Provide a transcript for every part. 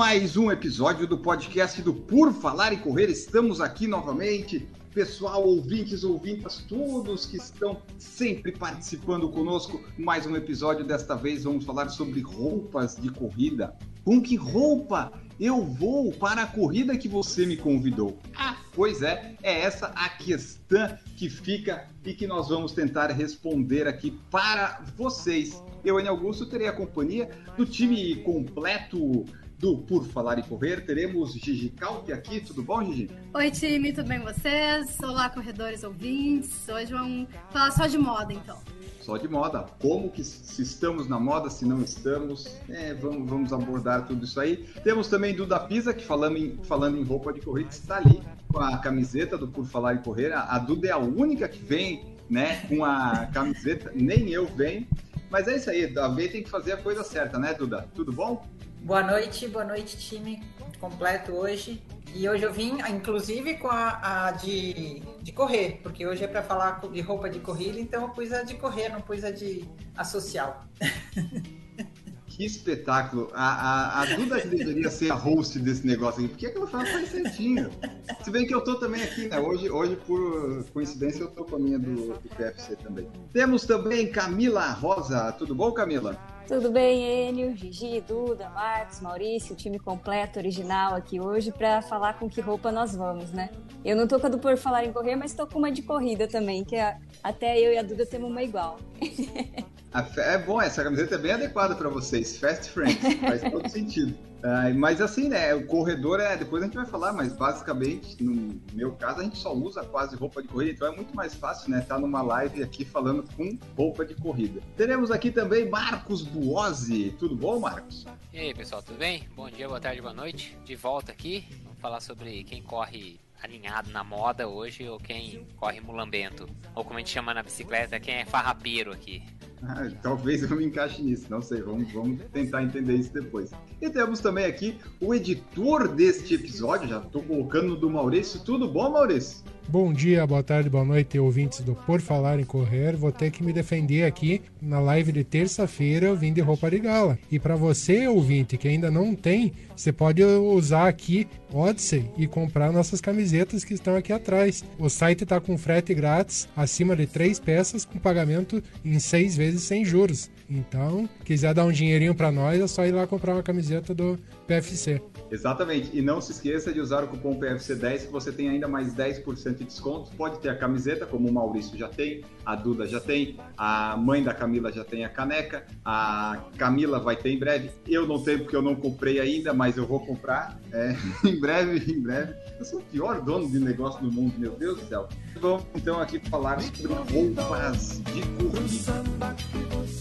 Mais um episódio do podcast do Por Falar e Correr. Estamos aqui novamente. Pessoal, ouvintes, ouvintas, todos que estão sempre participando conosco. Mais um episódio. Desta vez vamos falar sobre roupas de corrida. Com que roupa eu vou para a corrida que você me convidou? Ah, pois é, é essa a questão que fica e que nós vamos tentar responder aqui para vocês. Eu, N. Augusto, terei a companhia do time completo do Por Falar e Correr. Teremos Gigi Calpe aqui. Tudo bom, Gigi? Oi, time, tudo bem com vocês? Olá, corredores ouvintes. Hoje vamos falar só de moda, então. Só de moda. Como que se estamos na moda, se não estamos? É, vamos, vamos abordar tudo isso aí. Temos também Duda Pisa, que falando em, falando em roupa de corrida, está ali com a camiseta do Por Falar e Correr. A, a Duda é a única que vem né, com a camiseta, nem eu venho. Mas é isso aí, alguém tem que fazer a coisa certa, né, Duda? Tudo bom? Boa noite, boa noite, time completo hoje. E hoje eu vim, inclusive, com a, a de, de correr, porque hoje é para falar de roupa de corrida, então eu pus a de correr, não pus a de a social. Que espetáculo! A, a, a Duda deveria ser a host desse negócio aqui, porque é que ela faz certinho. Se bem que eu tô também aqui, né? Hoje, hoje por coincidência, eu tô com a minha do, do PFC também. Temos também Camila Rosa. Tudo bom, Camila? Tudo bem, Enio, Gigi, Duda, Marcos, Maurício, o time completo, original aqui hoje para falar com que roupa nós vamos, né? Eu não tô com a do Por Falar em Correr, mas tô com uma de corrida também, que é, até eu e a Duda temos uma igual. É bom, essa camiseta é bem adequada para vocês. Fast Friends, faz todo sentido. Mas assim, né? O corredor é. Depois a gente vai falar, mas basicamente, no meu caso, a gente só usa quase roupa de corrida, então é muito mais fácil, né? Estar tá numa live aqui falando com roupa de corrida. Teremos aqui também Marcos Buozzi. Tudo bom, Marcos? E aí, pessoal, tudo bem? Bom dia, boa tarde, boa noite. De volta aqui. Vamos falar sobre quem corre alinhado na moda hoje ou quem corre mulambento. Ou como a gente chama na bicicleta, quem é farrapeiro aqui. Ah, talvez eu me encaixe nisso, não sei, vamos, vamos tentar entender isso depois. E temos também aqui o editor deste episódio, já estou colocando do Maurício. Tudo bom, Maurício? Bom dia, boa tarde, boa noite, ouvintes do Por Falar em Correr. Vou ter que me defender aqui na live de terça-feira. Eu vim de roupa de gala. E para você, ouvinte, que ainda não tem, você pode usar aqui Odyssey e comprar nossas camisetas que estão aqui atrás. O site está com frete grátis acima de três peças com pagamento em seis vezes sem juros. Então, quiser dar um dinheirinho para nós, é só ir lá comprar uma camiseta do PFC. Exatamente. E não se esqueça de usar o cupom PFC10 que você tem ainda mais 10% de desconto. Pode ter a camiseta, como o Maurício já tem, a Duda já tem, a mãe da Camila já tem a caneca, a Camila vai ter em breve. Eu não tenho porque eu não comprei ainda, mas eu vou comprar é, em breve, em breve. Eu sou o pior dono de negócio do mundo, meu Deus do céu. Vamos então aqui falar sobre roupas de corrida.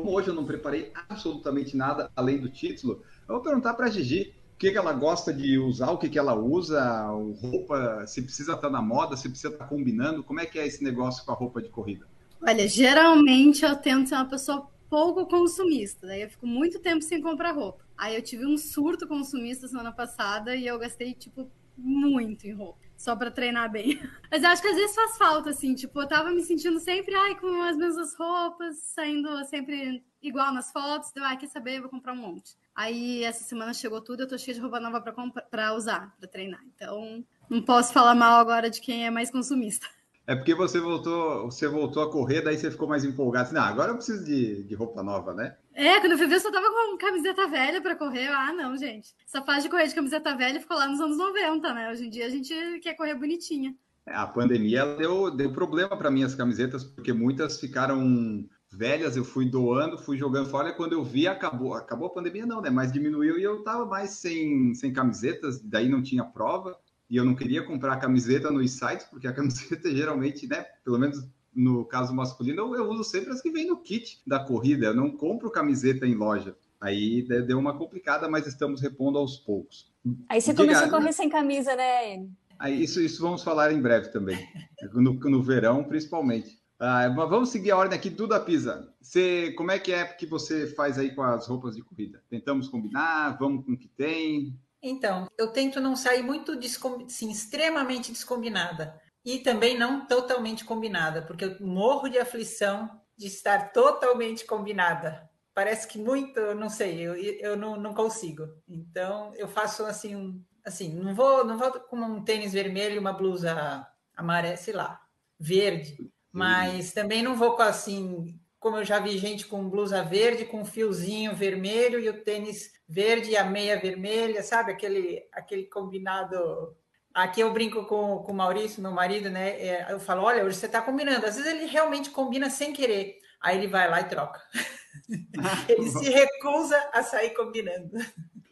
Como hoje eu não preparei absolutamente nada além do título, eu vou perguntar para a Gigi o que, que ela gosta de usar, o que, que ela usa, roupa, se precisa estar na moda, se precisa estar combinando, como é que é esse negócio com a roupa de corrida? Olha, geralmente eu tento ser uma pessoa pouco consumista, daí eu fico muito tempo sem comprar roupa. Aí eu tive um surto consumista semana passada e eu gastei, tipo, muito em roupa só para treinar bem. Mas eu acho que às vezes faz falta, assim, tipo, eu tava me sentindo sempre, ai, com as mesmas roupas, saindo sempre igual nas fotos, deu, ai, quer saber, vou comprar um monte. Aí essa semana chegou tudo, eu tô cheia de roupa nova para usar, para treinar. Então, não posso falar mal agora de quem é mais consumista. É porque você voltou, você voltou a correr, daí você ficou mais empolgado. Não, agora eu preciso de, de roupa nova, né? É, quando eu fui ver, eu só tava com camiseta velha para correr. Ah, não, gente. Essa fase de correr de camiseta velha ficou lá nos anos 90, né? Hoje em dia a gente quer correr bonitinha. A pandemia deu, deu problema para minhas camisetas, porque muitas ficaram velhas, eu fui doando, fui jogando fora, e quando eu vi, acabou, acabou a pandemia não, né? Mas diminuiu e eu tava mais sem, sem camisetas, daí não tinha prova, e eu não queria comprar camiseta nos sites, porque a camiseta geralmente, né, pelo menos no caso masculino, eu, eu uso sempre as que vêm no kit da corrida, eu não compro camiseta em loja. Aí deu uma complicada, mas estamos repondo aos poucos. Aí você Diga, começou a correr sem camisa, né? Aí isso, isso vamos falar em breve também, no, no verão principalmente. Ah, mas vamos seguir a ordem aqui, Duda Pisa. Você, como é que é que você faz aí com as roupas de corrida? Tentamos combinar, vamos com o que tem? Então, eu tento não sair muito sim, extremamente descombinada e também não totalmente combinada, porque eu morro de aflição de estar totalmente combinada. Parece que muito, não sei, eu, eu não, não consigo. Então, eu faço assim, um, assim, não vou, não vou com um tênis vermelho e uma blusa amarela, sei lá, verde, mas também não vou com assim, como eu já vi gente com blusa verde, com fiozinho vermelho e o tênis verde e a meia vermelha, sabe? Aquele, aquele combinado. Aqui eu brinco com, com o Maurício, meu marido, né? É, eu falo: olha, hoje você está combinando. Às vezes ele realmente combina sem querer. Aí ele vai lá e troca. ele se recusa a sair combinando.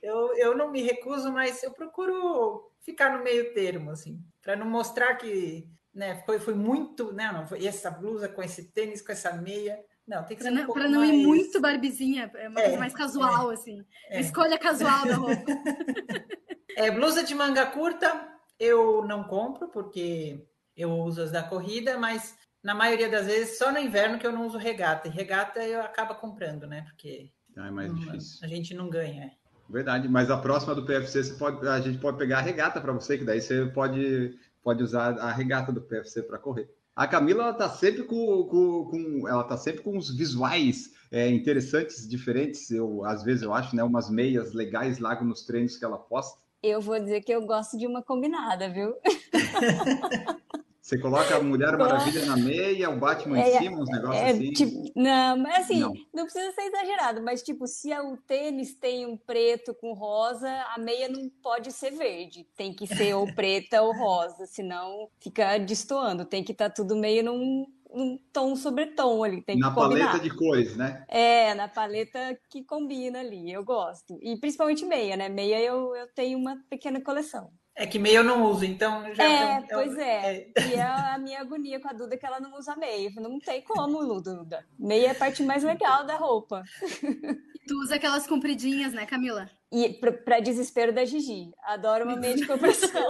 Eu, eu não me recuso, mas eu procuro ficar no meio termo, assim, para não mostrar que né, foi, foi muito, né, não, foi essa blusa com esse tênis, com essa meia. Não, tem que ser pra um não, Para não mais... ir muito barbizinha, é uma é, coisa mais casual, é, assim. É. Escolha casual da roupa. É, blusa de manga curta eu não compro, porque eu uso as da corrida, mas na maioria das vezes só no inverno que eu não uso regata. E regata eu acabo comprando, né? Porque ah, é mais não, difícil. a gente não ganha. É. Verdade, mas a próxima do PFC você pode, a gente pode pegar a regata para você, que daí você pode, pode usar a regata do PFC para correr. A Camila ela tá sempre com, com, com, ela tá sempre com uns visuais é, interessantes, diferentes. Eu às vezes eu acho, né, umas meias legais lá nos treinos que ela posta. Eu vou dizer que eu gosto de uma combinada, viu? Você coloca a Mulher Maravilha na meia, o Batman é, em cima, uns negócios é, assim? Tipo, não, mas assim, não. não. precisa ser exagerado, mas tipo, se o tênis tem um preto com rosa, a meia não pode ser verde. Tem que ser ou preta ou rosa, senão fica destoando. Tem que estar tá tudo meio num, num tom sobre tom ali. Tem na que combinar. paleta de cores, né? É, na paleta que combina ali. Eu gosto. E principalmente meia, né? Meia eu, eu tenho uma pequena coleção. É que meia eu não uso, então já. É, eu, pois é. é. E é a minha agonia com a Duda que ela não usa meia. Não tem como, Duda. Meia é a parte mais legal da roupa. Tu usa aquelas compridinhas, né, Camila? E para desespero da Gigi. Adoro uma meia de compressão.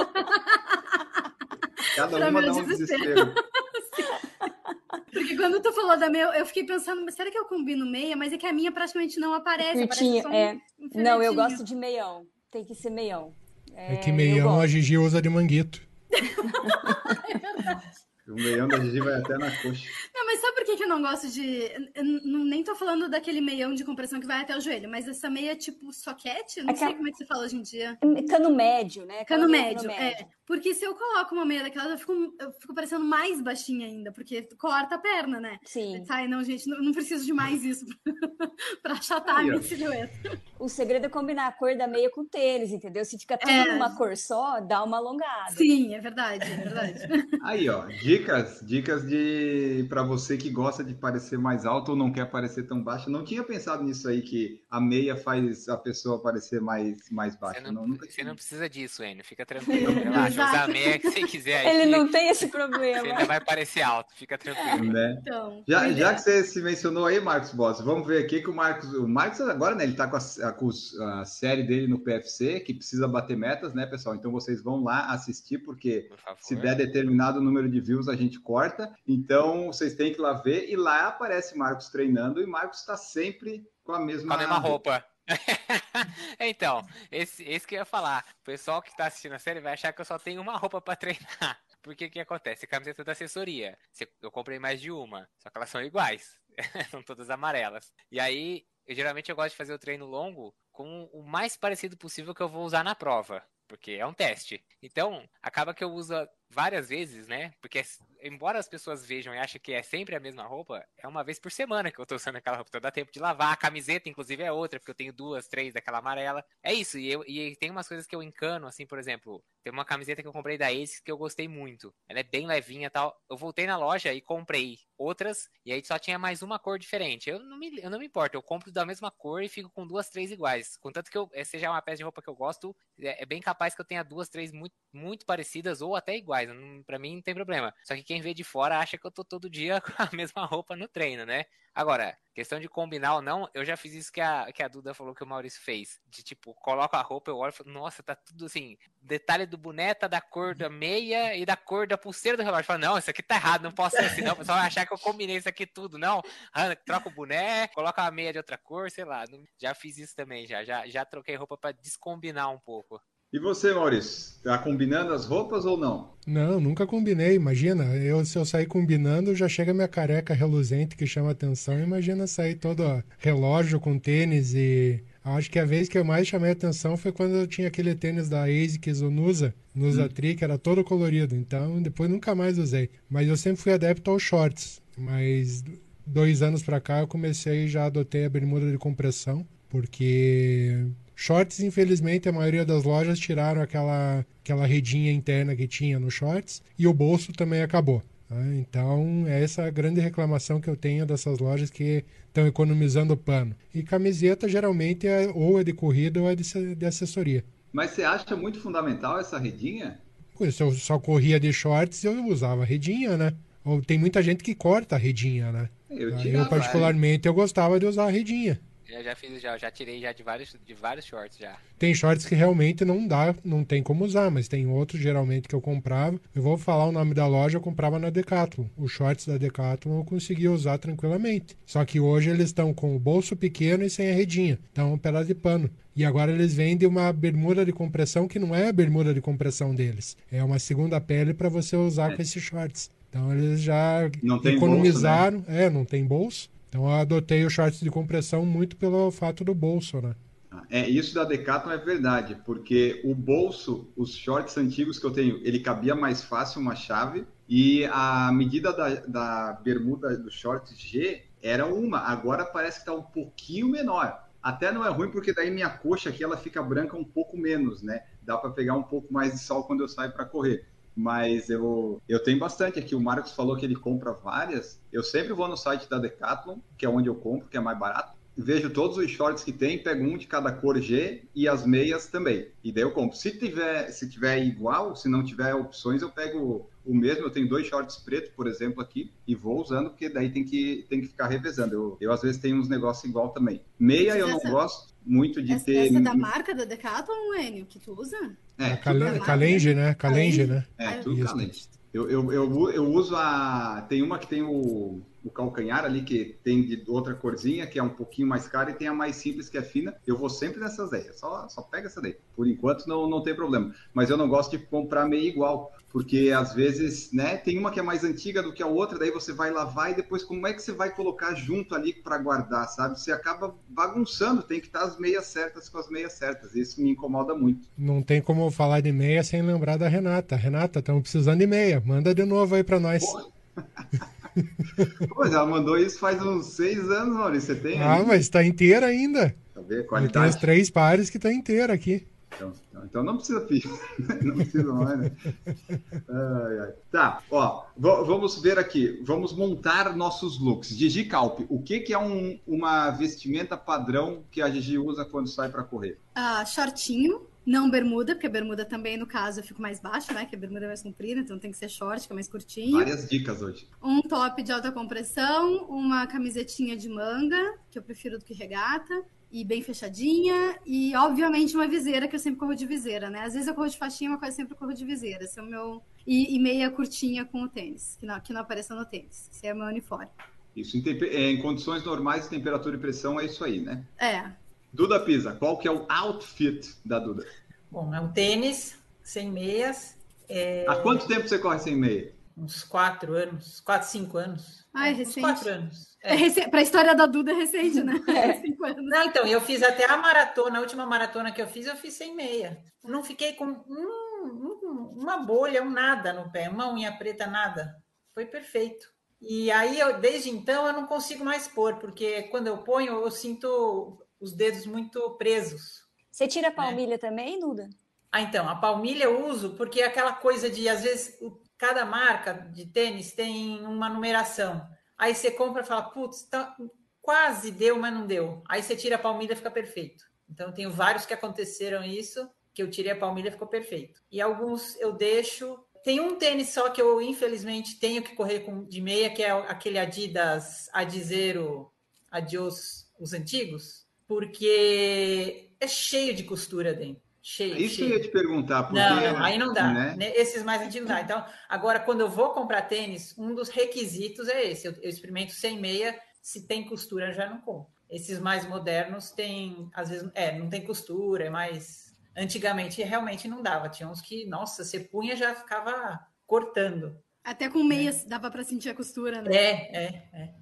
Cada uma dá um desespero. Porque quando tu falou da meia, eu fiquei pensando, mas será que eu combino meia? Mas é que a minha praticamente não aparece. Curtinha, aparece é. Um não, eu gosto de meião. Tem que ser meião. É, é que meião a Gigi usa de manguito. é verdade. O meião da Gigi vai até na coxa. Não, mas sabe por que, que eu não gosto de. Eu nem tô falando daquele meião de compressão que vai até o joelho, mas essa meia tipo soquete, não Aquela... sei como é que você fala hoje em dia. Cano médio, né? Cano, médio, cano médio, é. Porque se eu coloco uma meia daquela, eu fico, eu fico parecendo mais baixinha ainda, porque corta a perna, né? Sim. Sai, não, gente, não, não preciso de mais isso pra achatar Aí, a minha silhueta. O segredo é combinar a cor da meia com o tênis, entendeu? Se fica tudo é. numa cor só, dá uma alongada. Sim, é verdade, é verdade. Aí, ó, dicas, dicas de para você que gosta de parecer mais alto ou não quer parecer tão baixo. Não tinha pensado nisso aí que a meia faz a pessoa parecer mais mais baixa. Você não, não, você não precisa disso, Enio. Fica tranquilo. Relaxa, usar a meia que você quiser. Ele não tem esse problema. Você ainda vai parecer alto. Fica tranquilo. Né? Então, já, já que você se mencionou aí, Marcos Boss, vamos ver aqui que o Marcos, o Marcos agora, né? Ele tá com a, com a série dele no PFC que precisa bater metas, né, pessoal? Então vocês vão lá assistir porque Por se der determinado número de views a gente corta. Então vocês têm que ir lá ver e lá aparece Marcos treinando e Marcos está sempre com a mesma, com a mesma roupa. então, esse, esse que eu ia falar. O pessoal que está assistindo a série vai achar que eu só tenho uma roupa para treinar. Porque o que acontece? Camiseta da assessoria. Eu comprei mais de uma, só que elas são iguais. são todas amarelas. E aí, eu, geralmente eu gosto de fazer o treino longo com o mais parecido possível que eu vou usar na prova porque é um teste. Então, acaba que eu uso várias vezes, né? Porque embora as pessoas vejam e achem que é sempre a mesma roupa, é uma vez por semana que eu tô usando aquela roupa. Então dá tempo de lavar. A camiseta, inclusive, é outra, porque eu tenho duas, três daquela amarela. É isso. E, eu, e tem umas coisas que eu encano, assim, por exemplo, tem uma camiseta que eu comprei da Ace que eu gostei muito. Ela é bem levinha e tal. Eu voltei na loja e comprei outras, e aí só tinha mais uma cor diferente. Eu não me, eu não me importo, eu compro da mesma cor e fico com duas, três iguais. Contanto que eu, eh, seja uma peça de roupa que eu gosto, é, é bem capaz que eu tenha duas, três muito, muito parecidas ou até iguais. Não, pra mim não tem problema. Só que quem vê de fora acha que eu tô todo dia com a mesma roupa no treino, né? Agora, questão de combinar ou não, eu já fiz isso que a, que a Duda falou que o Maurício fez. De tipo, coloca a roupa, eu olho e falo, nossa, tá tudo assim. Detalhe do boné tá da cor da meia e da cor da pulseira do relógio. Eu falo, não, isso aqui tá errado, não posso ser assim, não. O pessoal vai achar que eu combinei isso aqui tudo, não. Ah, troca o boné, coloca a meia de outra cor, sei lá. Já fiz isso também, já. Já, já troquei roupa para descombinar um pouco. E você, Maurício, tá combinando as roupas ou não? Não, nunca combinei. Imagina, eu se eu sair combinando, já chega minha careca reluzente que chama atenção. Imagina sair todo ó, relógio com tênis e Acho que a vez que eu mais chamei atenção foi quando eu tinha aquele tênis da ASICS, o Nusa, Nusa hum. Tri, que era todo colorido. Então, depois nunca mais usei. Mas eu sempre fui adepto aos shorts. Mas dois anos pra cá eu comecei já adotei a bermuda de compressão, porque Shorts, infelizmente, a maioria das lojas tiraram aquela, aquela redinha interna que tinha no shorts e o bolso também acabou. Né? Então, essa é a grande reclamação que eu tenho dessas lojas que estão economizando pano. E camiseta geralmente é, ou é de corrida ou é de, de assessoria. Mas você acha muito fundamental essa redinha? Se eu só corria de shorts, eu usava redinha, né? Ou tem muita gente que corta a redinha, né? Eu, eu particularmente, eu gostava de usar a redinha. Já, já fiz, já, já tirei já de vários, de vários shorts já. Tem shorts que realmente não dá, não tem como usar, mas tem outros geralmente que eu comprava. Eu vou falar o nome da loja, eu comprava na Decathlon. Os shorts da Decathlon eu conseguia usar tranquilamente. Só que hoje eles estão com o bolso pequeno e sem a redinha. Então, um pedaço de pano. E agora eles vendem uma bermuda de compressão que não é a bermuda de compressão deles. É uma segunda pele para você usar é. com esses shorts. Então eles já economizaram. Bolso, né? É, não tem bolso. Então eu adotei o shorts de compressão muito pelo fato do bolso, né? É, isso da Decathlon é verdade, porque o bolso, os shorts antigos que eu tenho, ele cabia mais fácil uma chave e a medida da, da bermuda do short G era uma, agora parece que está um pouquinho menor. Até não é ruim porque daí minha coxa aqui ela fica branca um pouco menos, né? Dá para pegar um pouco mais de sol quando eu saio para correr mas eu, eu tenho bastante aqui. O Marcos falou que ele compra várias. Eu sempre vou no site da Decathlon, que é onde eu compro, que é mais barato. Vejo todos os shorts que tem, pego um de cada cor G e as meias também. E daí eu compro. Se tiver, se tiver igual, se não tiver opções, eu pego o mesmo. Eu tenho dois shorts pretos, por exemplo, aqui, e vou usando, porque daí tem que, tem que ficar revezando. Eu, eu às vezes tenho uns negócios igual também. Meia eu não gosto muito de essa, ter. Essa é da marca da Decathlon, Enio, que tu usa? É, Calenge, né? Calenge, né? É, tudo Calenge. Eu, eu, eu, eu, uso a. Tem uma que tem o, o calcanhar ali, que tem de outra corzinha, que é um pouquinho mais cara, e tem a mais simples, que é fina. Eu vou sempre nessas daí. Só, só pega essa daí. Por enquanto não, não tem problema. Mas eu não gosto de comprar meio igual porque às vezes, né, tem uma que é mais antiga do que a outra, daí você vai lavar e depois como é que você vai colocar junto ali para guardar, sabe? Você acaba bagunçando, tem que estar as meias certas com as meias certas. Isso me incomoda muito. Não tem como falar de meia sem lembrar da Renata. Renata, estamos precisando de meia. Manda de novo aí para nós. Pô, ela mandou isso faz uns seis anos, Maurício. Você tem? Ah, mas está inteira ainda. Tá vendo? Qualidade. Tem os três pares que está inteira aqui. Então, então não precisa não precisa mais, né? Ai, ai. Tá, ó, vamos ver aqui, vamos montar nossos looks. Gigi Calp, o que, que é um, uma vestimenta padrão que a Gigi usa quando sai para correr? Ah, shortinho, não bermuda, porque a bermuda também, no caso, eu fico mais baixo, né? Que a bermuda é mais comprida, então tem que ser short, que é mais curtinho. Várias dicas hoje. Um top de alta compressão, uma camisetinha de manga, que eu prefiro do que regata, e bem fechadinha, e obviamente uma viseira, que eu sempre corro de viseira, né? Às vezes eu corro de faixinha, mas quase sempre corro de viseira. Esse é o meu. E, e, meia curtinha com o tênis, que não, que não apareça no tênis. Esse é o meu uniforme. Isso, em, é, em condições normais, temperatura e pressão, é isso aí, né? É. Duda Pisa, qual que é o outfit da Duda? Bom, é um tênis, sem meias. É... Há quanto tempo você corre sem meia? Uns quatro anos, quatro, cinco anos. Ah, é recente. Uns quatro anos. É. É Para a história da Duda é recente, né? É. Cinco anos. Não, então, eu fiz até a maratona, a última maratona que eu fiz, eu fiz sem meia. Não fiquei com um, um, uma bolha, um nada no pé, uma unha preta, nada. foi perfeito. E aí, eu, desde então, eu não consigo mais pôr, porque quando eu ponho, eu sinto os dedos muito presos. Você tira a palmilha também, Duda? Ah, então, a palmilha eu uso porque é aquela coisa de, às vezes, o- cada marca de tênis tem uma numeração. Aí você compra e fala, putz, tá, quase deu, mas não deu. Aí você tira a palmilha fica perfeito. Então, tenho vários que aconteceram isso, que eu tirei a palmilha ficou perfeito. E alguns eu deixo. Tem um tênis só que eu, infelizmente, tenho que correr com de meia, que é aquele Adidas Adizero Adios, os antigos, porque é cheio de costura dentro. Cheio, Isso que eu cheio. ia te perguntar. Porque, Não, não, aí não dá. né? né? Esses mais antigos não dá. Então, agora, quando eu vou comprar tênis, um dos requisitos é esse. Eu, eu experimento sem meia, se tem costura, já não compro. Esses mais modernos tem, às vezes, é, não tem costura, é mais. Antigamente realmente não dava. Tinha uns que, nossa, você punha já ficava cortando. Até com meias dava pra sentir a costura, né? É, é, é.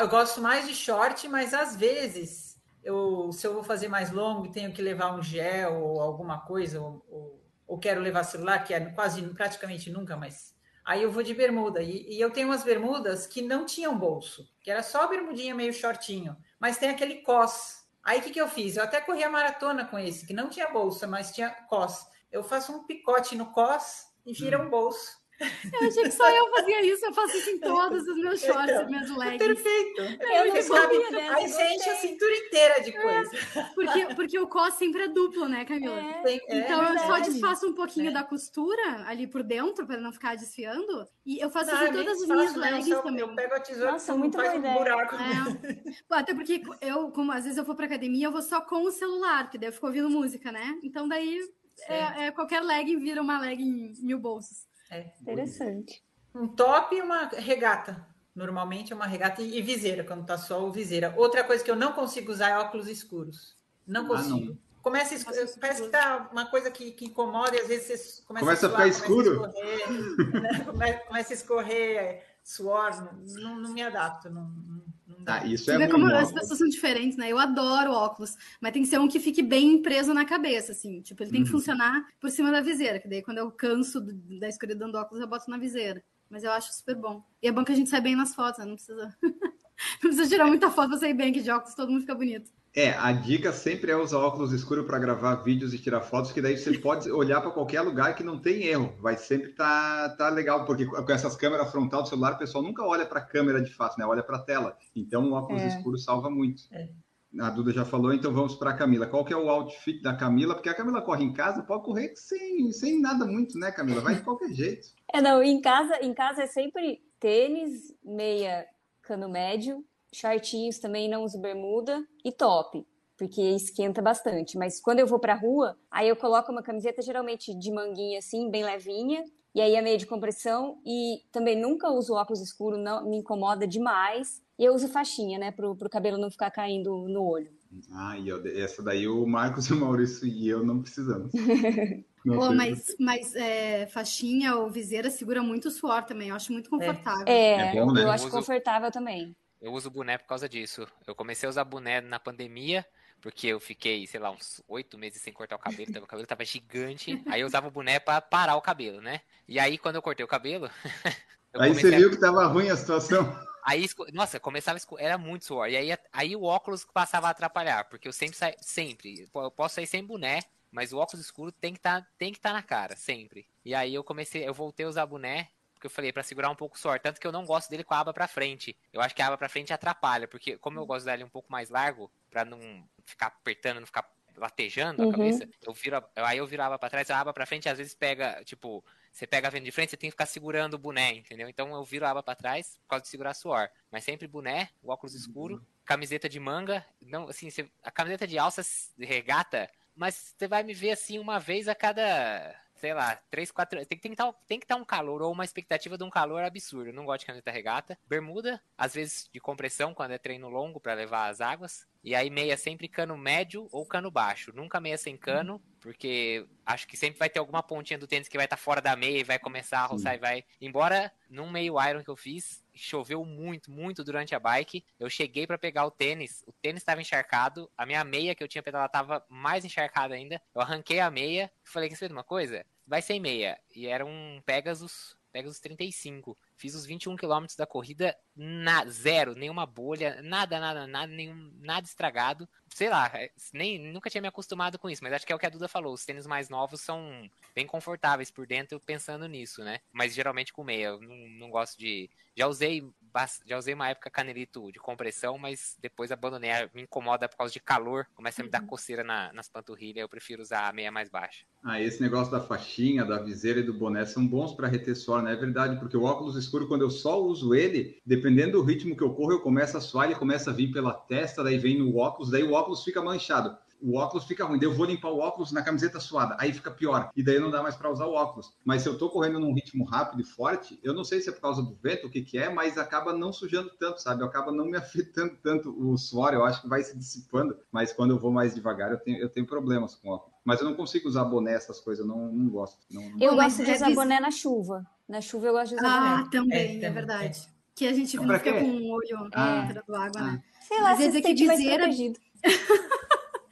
Eu gosto mais de short, mas às vezes, eu, se eu vou fazer mais longo e tenho que levar um gel ou alguma coisa, ou, ou- ou quero levar celular, que é quase praticamente nunca, mas aí eu vou de bermuda. E, e eu tenho umas bermudas que não tinham bolso, que era só bermudinha meio shortinho, mas tem aquele cos. Aí o que, que eu fiz? Eu até corri a maratona com esse, que não tinha bolsa, mas tinha cos. Eu faço um picote no cos e vira um bolso. Eu achei que só eu fazia isso, eu faço isso em todos os meus shorts Então, e minhas É leggings. perfeito. É Eu não sabe? sabia dessa, Aí você enche a cintura inteira de coisa. Porque, porque o cos sempre é duplo, né, Camila? É, é Então eu só desfaço um pouquinho É. da costura ali por dentro, para não ficar desfiando. E eu faço Não, isso em todas as minhas não, leggings só também. Eu pego a tesoura Nossa, muito faz um buraco. É. Pô, Até porque eu, como às vezes eu vou pra academia, eu vou só com o celular, porque daí eu fico ouvindo música, né? Então daí é, é, qualquer legging vira uma legging mil bolsos. Interessante. Um top e uma regata. Normalmente é uma regata e e viseira, quando tá só o viseira. Outra coisa que eu não consigo usar é óculos escuros. Não Ah, consigo. não. Começa a Nossa, parece que tá uma coisa que, que incomoda e às vezes você começa, Começa a suar, ficar escuro. Começa a escorrer, né? Come- começa a escorrer suor, não, não, não me adapto. Não, não, dá. Ah, isso Você é vê como né? as pessoas são diferentes, né? Eu adoro óculos, mas tem que ser um que fique bem preso na cabeça, assim. Tipo, ele tem que Uhum. funcionar por cima da viseira, que daí quando eu canso da escuridão do óculos, eu boto na viseira. Mas eu acho super bom. E é bom que a gente sai bem nas fotos, né? Não precisa, não precisa tirar muita foto pra sair bem aqui de óculos, todo mundo fica bonito. É, a dica sempre é usar óculos escuros para gravar vídeos e tirar fotos, que daí você pode olhar para qualquer lugar que não tem erro. Vai sempre tá, tá legal, porque com essas câmeras frontal do celular, o pessoal nunca olha para a câmera de fato, né? Olha para a tela. Então o óculos É. escuro salva muito. É. A Duda já falou, então vamos para a Camila. Qual que é o outfit da Camila? Porque a Camila corre em casa, pode correr sem, sem nada muito, né, Camila? Vai de qualquer jeito. É, não, em casa, em casa é sempre tênis, meia, cano médio, shortinhos também, não uso bermuda e top, porque esquenta bastante. Mas quando eu vou pra rua, aí eu coloco uma camiseta geralmente de manguinha assim, bem levinha, e aí a meia de compressão e também nunca uso óculos escuros, não me incomoda demais. E eu uso faixinha, né, pro, pro cabelo não ficar caindo no olho. Ah, e eu- essa daí o Marcos, o Maurício e eu não precisamos. Não Pô, mas mas é, faixinha ou viseira segura muito o suor também, eu acho muito confortável. É, É bom, né? eu acho confortável também. Eu uso boné por causa disso. Eu comecei a usar boné na pandemia, porque eu fiquei, sei lá, uns oito meses sem cortar o cabelo, então meu cabelo tava gigante. Aí eu usava o boné pra parar o cabelo, né? E aí, quando eu cortei o cabelo. Aí você comecei a- viu que tava ruim a situação. Aí, nossa, começava a era muito suor. E aí, aí o óculos passava a atrapalhar, porque eu sempre saio, sempre, eu posso sair sem boné, mas o óculos escuro tem que tá, tem que estar na cara, sempre. E aí eu comecei, eu voltei a usar boné, porque eu falei pra segurar um pouco o suor, tanto que eu não gosto dele com a aba pra frente. Eu acho que a aba pra frente atrapalha, porque como eu gosto dele um pouco mais largo, pra não ficar apertando, não ficar latejando a Uhum. cabeça, eu viro, aí eu viro a aba pra trás, a aba pra frente às vezes pega, tipo, você pega a venda de frente, você tem que ficar segurando o boné, entendeu? Então eu viro a aba pra trás por causa de segurar suor. Mas sempre boné, o óculos escuro, camiseta de manga, não, assim, você- a camiseta de alça de regata, mas você vai me ver assim uma vez a cada, sei lá, três, quatro, tem, tem que estar tem que tá um calor ou uma expectativa de um calor absurdo. Eu não gosto de camiseta regata, bermuda, às vezes de compressão quando é treino longo pra levar as águas. E aí meia sempre cano médio ou cano baixo, nunca meia sem cano, porque acho que sempre vai ter alguma pontinha do tênis que vai estar fora da meia e vai começar a roçar e vai. Embora num meio iron que eu fiz, choveu muito, muito durante a bike. Eu cheguei pra pegar o tênis, o tênis estava encharcado, a minha meia que eu tinha pedalado estava mais encharcada ainda. Eu arranquei a meia, falei, quer saber de uma coisa? Vai sem meia. E era um Pegasus, Pegasus 35. Fiz os 21 quilômetros da corrida, na, zero, nenhuma bolha, nada, nada, nada, nenhum, nada estragado. Sei lá, é, nem, nunca tinha me acostumado com isso, mas acho que é o que a Duda falou. Os tênis mais novos são bem confortáveis por dentro, pensando nisso, né? Mas geralmente com meia. Eu não, não gosto de. Já usei já usei uma época canelito de compressão, mas depois abandonei. Me incomoda por causa de calor, começa a me dar uhum. coceira na, nas panturrilhas. Eu prefiro usar a meia mais baixa. Ah, esse negócio da faixinha, da viseira e do boné são bons para reter suor, né? É verdade, porque o óculos escuro, quando eu só uso ele, dependendo do ritmo que eu corro, eu começo a suar, ele começa a vir pela testa, daí vem no óculos, daí o óculos fica manchado o óculos fica ruim. Daí eu vou limpar o óculos na camiseta suada, aí fica pior. E daí não dá mais para usar o óculos. Mas se eu tô correndo num ritmo rápido e forte, eu não sei se é por causa do vento, o que que é, mas acaba não sujando tanto, sabe? Acaba não me afetando tanto o suor, eu acho que vai se dissipando. Mas quando eu vou mais devagar, eu tenho, eu tenho problemas com óculos. Mas eu não consigo usar boné, essas coisas, eu não, não gosto. Não, não... Eu gosto de usar boné na chuva. Na chuva eu gosto de usar ah, boné. Ah, também, é, é verdade. Que a gente não fica com o olho ah, dentro água, ah. né? Sei lá, se que viseira...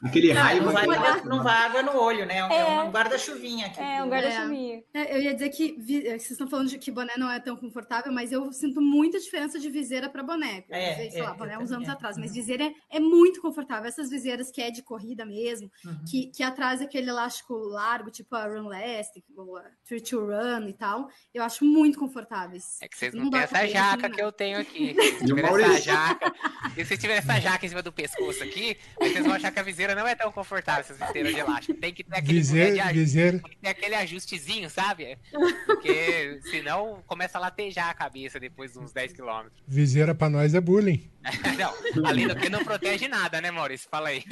Aquele não, raio não vai, vai, não vai água no olho, né? É, é um guarda-chuvinha aqui. É, um guarda-chuvinha. É. Eu ia dizer que é, vocês estão falando de que boné não é tão confortável, mas eu sinto muita diferença de viseira para boné. É, sei é, lá, boné uns anos é. atrás, mas uhum. viseira é, é, muito confortável. Essas viseiras que é de corrida mesmo, uhum. que, que atrás aquele elástico largo, tipo a Run Elastic, ou a Tree to Run e tal, eu acho muito confortáveis. É que vocês não, não têm essa jaca que eu tenho aqui. Se tiver essa jaca, e se tiver essa jaca em cima do pescoço aqui, vocês vão achar que a viseira não é tão confortável essas viseiras de elástico. Tem que ter aquele, viseira, viseira. Tem que ter aquele ajustezinho, sabe? Porque senão começa a latejar a cabeça depois de uns 10 quilômetros. Viseira pra nós é bullying. não, além do que não protege nada, né, Maurício? Fala aí.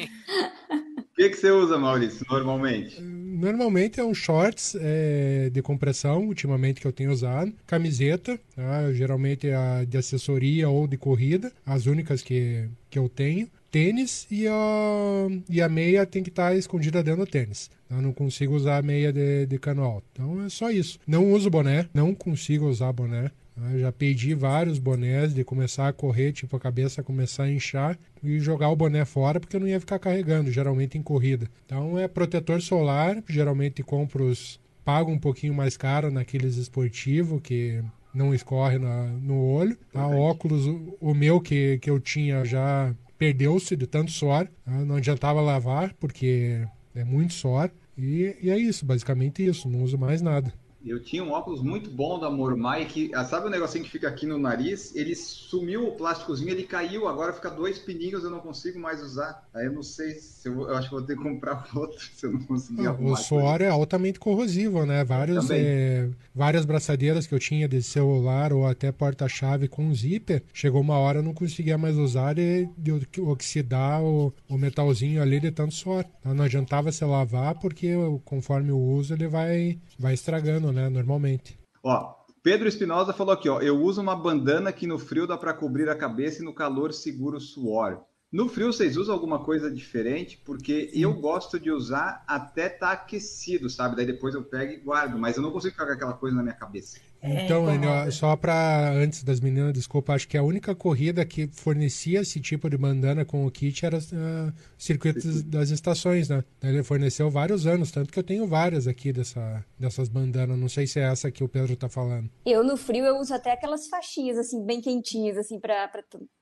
O que, que você usa, Maurício, normalmente? Normalmente é um shorts é, de compressão, ultimamente que eu tenho usado. Camiseta, tá? geralmente é de assessoria ou de corrida, as únicas que, que eu tenho tênis e a, e a meia tem que estar tá escondida dentro do tênis. Eu não consigo usar a meia de, de cano alto. Então é só isso. Não uso boné, não consigo usar boné. Eu já pedi vários bonés de começar a correr, tipo a cabeça começar a inchar e jogar o boné fora porque eu não ia ficar carregando, geralmente em corrida. Então é protetor solar, geralmente compro os pago um pouquinho mais caro naqueles esportivos que não escorre na, no olho. Tá? Óculos, o, o meu que, que eu tinha já perdeu-se de tanto suor, né? não adiantava lavar porque é muito suor. E, e, é isso, basicamente isso, não uso mais nada. Eu tinha um óculos muito bom da Mormai que, ah, sabe o negocinho que fica aqui no nariz? Ele sumiu o plásticozinho, ele caiu, agora fica dois pininhos, eu não consigo mais usar. Aí eu não sei se eu, eu acho que vou ter que comprar outro se eu não conseguir não, O suor é altamente corrosivo, né? Vários, é, várias braçadeiras que eu tinha de celular ou até porta-chave com zíper, chegou uma hora eu não conseguia mais usar e de oxidar o, o metalzinho ali de tanto suor. Então não adiantava se lavar porque conforme o uso ele vai, vai estragando né? Normalmente. Ó, Pedro Espinosa falou aqui, ó. Eu uso uma bandana que no frio dá para cobrir a cabeça e no calor segura o suor. No frio vocês usam alguma coisa diferente? Porque Sim. eu gosto de usar até tá aquecido, sabe? Daí depois eu pego e guardo, mas eu não consigo ficar com aquela coisa na minha cabeça. É, então, é, só para antes das meninas, desculpa, acho que a única corrida que fornecia esse tipo de bandana com o kit era uh, circuitos das estações, né? Ele forneceu vários anos, tanto que eu tenho várias aqui dessa, dessas bandanas. Não sei se é essa que o Pedro tá falando. Eu no frio eu uso até aquelas faixinhas assim bem quentinhas assim para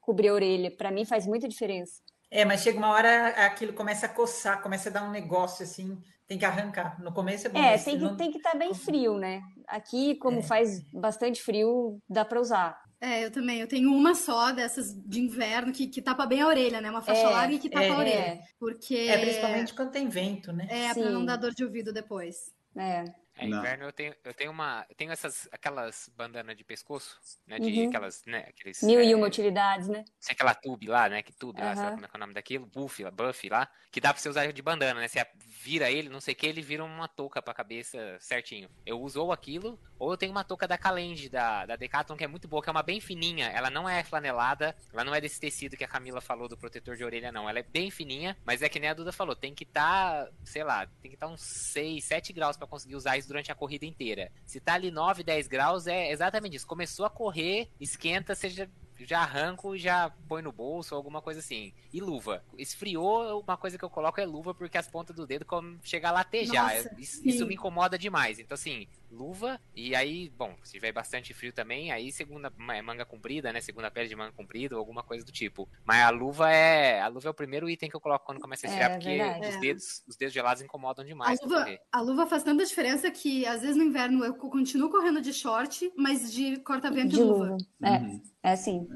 cobrir a orelha. Para mim faz muita diferença. É, mas chega uma hora aquilo começa a coçar, começa a dar um negócio assim, tem que arrancar. No começo é bom. É, tem que não... tem que estar tá bem frio, né? Aqui, como é. faz bastante frio, dá para usar. É, eu também. Eu tenho uma só dessas de inverno que, que tapa bem a orelha, né? Uma faixa é, larga e que tapa é, a orelha. É. Porque... É, principalmente quando tem vento, né? É, pra não dar dor de ouvido depois. É. É, inverno eu tenho, eu tenho uma. Eu tenho essas, aquelas bandanas de pescoço, né? De uhum. aquelas, né? Aqueles, Mil é, e uma utilidades, né? Aquela tube lá, né? Que tube uhum. lá, sabe como é, é o nome daquilo? Buff, buff lá. Que dá pra você usar de bandana, né? Você vira ele, não sei o que, ele vira uma touca pra cabeça certinho. Eu uso ou aquilo, ou eu tenho uma touca da Calend, da, da Decathlon, que é muito boa, que é uma bem fininha. Ela não é flanelada, ela não é desse tecido que a Camila falou do protetor de orelha, não. Ela é bem fininha, mas é que nem a Duda falou, tem que estar, tá, sei lá, tem que estar tá uns 6, 7 graus para conseguir usar isso durante a corrida inteira. Se tá ali 9, 10 graus, é exatamente isso. Começou a correr, esquenta, seja já arranco e já põe no bolso ou alguma coisa assim. E luva. Esfriou, uma coisa que eu coloco é luva porque as pontas do dedo chega a latejar. Nossa, isso, isso me incomoda demais. Então, assim, luva e aí, bom, se tiver bastante frio também, aí segunda ma- manga comprida, né? Segunda pele de manga comprida ou alguma coisa do tipo. Mas a luva é. A luva é o primeiro item que eu coloco quando começa a esfriar, É, porque verdade. os É. dedos, os dedos gelados incomodam A demais. pra luva, a luva faz tanta diferença que, às vezes, no inverno eu continuo correndo de short, mas de corta-vento De e luva. luva. É, Uhum. é assim.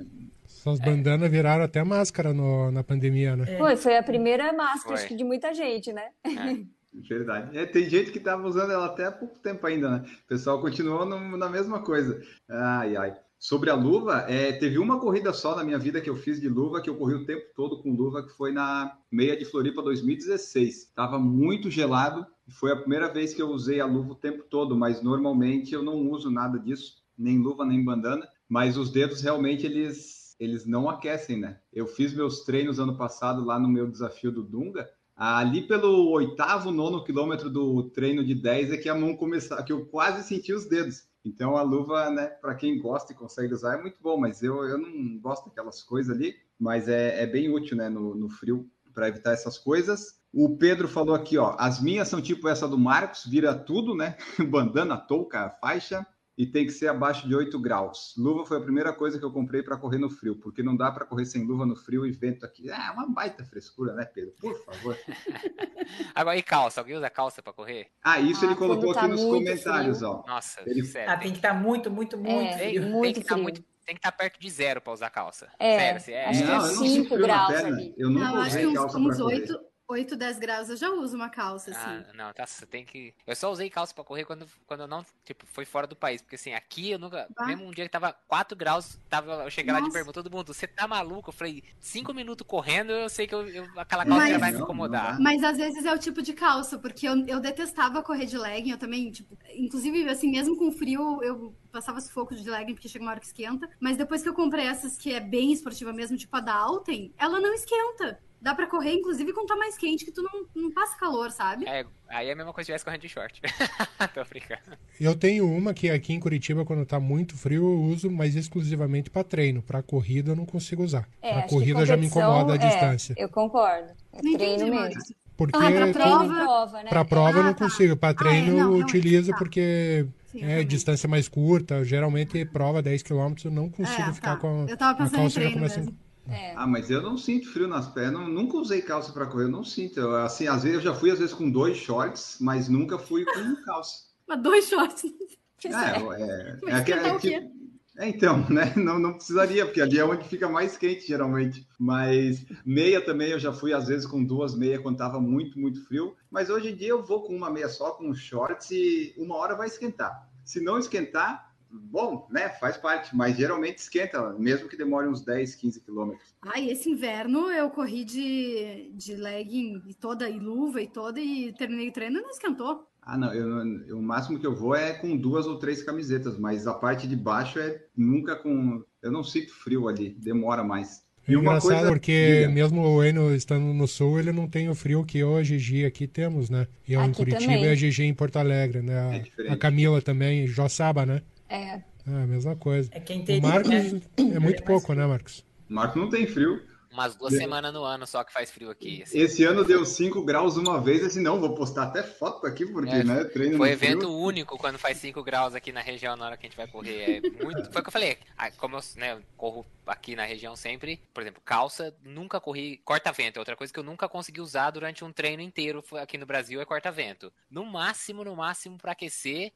Essas bandanas viraram até máscara no- na pandemia, né? Foi, foi a primeira máscara, Foi. acho que de muita gente, né? Verdade. É, tem gente que tava usando ela até há pouco tempo ainda, né? O pessoal continuou no- na mesma coisa. Ai, ai. Sobre a luva, é, teve uma corrida só na minha vida que eu fiz de luva, que eu corri o tempo todo com luva, que foi na meia de Floripa 2016. Tava muito gelado foi a primeira vez que eu usei a luva o tempo todo, mas normalmente eu não uso nada disso, nem luva, nem bandana. Mas os dedos realmente eles, eles não aquecem, né? Eu fiz meus treinos ano passado lá no meu desafio do Dunga. Ali pelo oitavo, nono quilômetro do treino de 10 é que a mão começava, que eu quase senti os dedos. Então a luva, né, para quem gosta e consegue usar, é muito bom, mas eu, eu não gosto daquelas coisas ali, mas é, é bem útil, né, no, no frio para evitar essas coisas. O Pedro falou aqui, ó, as minhas são tipo essa do Marcos, vira tudo, né? Bandana, touca, faixa e tem que ser abaixo de 8 graus. Luva foi a primeira coisa que eu comprei para correr no frio, porque não dá para correr sem luva no frio e vento aqui. É uma baita frescura, né, Pedro? Por favor. Agora, e calça? Alguém usa calça pra correr? Ah, isso Ah, ele colocou tá aqui nos comentários, frio. ó. Nossa, Ele- sério. Ah, tem que estar muito, muito, muito É, tem, frio. tem muito que estar frio. muito. Tem que estar perto de zero pra usar calça. É, Sério, assim, é, acho que não, é eu não sinto cinco frio na graus perna. ali. Eu nunca Não, acho que uns, uns pra correr. 8, 8, 10 graus eu já uso uma calça, assim. Ah, não, tá, você tem que. Eu só usei calça pra correr quando, quando eu não, tipo, foi fora do país. Porque assim, aqui eu nunca. Bah. Mesmo um dia que tava 4 graus, tava, eu cheguei lá de Nossa. pergunta, todo mundo, você tá maluco? Eu falei, 5 minutos correndo, eu sei que eu, eu- aquela calça já Mas- vai me Não, incomodar. não Mas às vezes é o tipo de calça, porque eu, eu detestava correr de legging, eu também, tipo, inclusive, assim, mesmo com frio, eu passava sufoco de legging, porque chega uma hora que esquenta. Mas depois que eu comprei essas que é bem esportiva mesmo, tipo a da Alten, ela não esquenta. Dá pra correr, inclusive, quando tá mais quente, que tu não, não passa calor, sabe? É, aí é a mesma coisa se tivesse correndo de short. Tô brincando. Eu tenho uma que aqui em Curitiba, quando tá muito frio, eu uso, mas exclusivamente para treino. Para corrida eu não consigo usar. É, que corrida já me incomoda a é, distância. eu concordo. É Não treino entendi, mesmo. Maurício. Porque Ah, pra Treino prova- prova, né? para prova eu Ah, não tá. consigo. Para Ah, é, treino não, eu utilizo tá. porque Sim, é distância mais curta. Geralmente prova 10 km eu não consigo É, ficar tá. com Eu tava a calça já treino começa mesmo. É. Ah, mas eu não sinto frio nas pernas, nunca usei calça para correr, eu não sinto. Eu, assim, às vezes eu já fui às vezes com dois shorts, mas nunca fui com calça. Mas dois shorts. É, é, é, que- esquentar é o quê? tipo- é, então, né? Não, não precisaria, porque ali é onde fica mais quente, geralmente. Mas meia também eu já fui, às vezes, com duas meias quando tava muito, muito frio. Mas hoje em dia eu vou com uma meia só, com shorts, e uma hora vai esquentar. Se não esquentar, bom, né? Faz parte, mas geralmente esquenta, mesmo que demore uns 10, 15 quilômetros. Ai, esse inverno eu corri de, de legging e toda, e luva e toda, e terminei o treino e não esquentou. Ah, não, eu, eu- o máximo que eu vou é com duas ou três camisetas, mas a parte de baixo é nunca com. Eu não sinto frio ali, demora mais. É E uma engraçado coisa- porque mesmo o Eno estando no sul, ele não tem o frio que eu e a Gigi aqui temos, né? Eu em Aqui Curitiba também. e a Gigi em Porto Alegre, né? A- É a Camila também, Joçaba, né? É. É a mesma coisa. É quem O tem Marcos né? é muito pouco, né, Marcos? Marco não tem frio. Umas duas É. semanas no ano só que faz frio aqui. assim. Esse ano deu 5 graus uma vez, assim, não, vou postar até foto aqui, porque, É, né, treino Foi no frio. evento único quando faz 5 graus aqui na região na hora que a gente vai correr. É muito. Foi o que eu falei. Ah, Como eu né, corro aqui na região sempre, por exemplo, calça, nunca corri. Corta-vento é outra coisa que eu nunca consegui usar durante um treino inteiro aqui no Brasil é corta-vento. No máximo, no máximo, pra aquecer.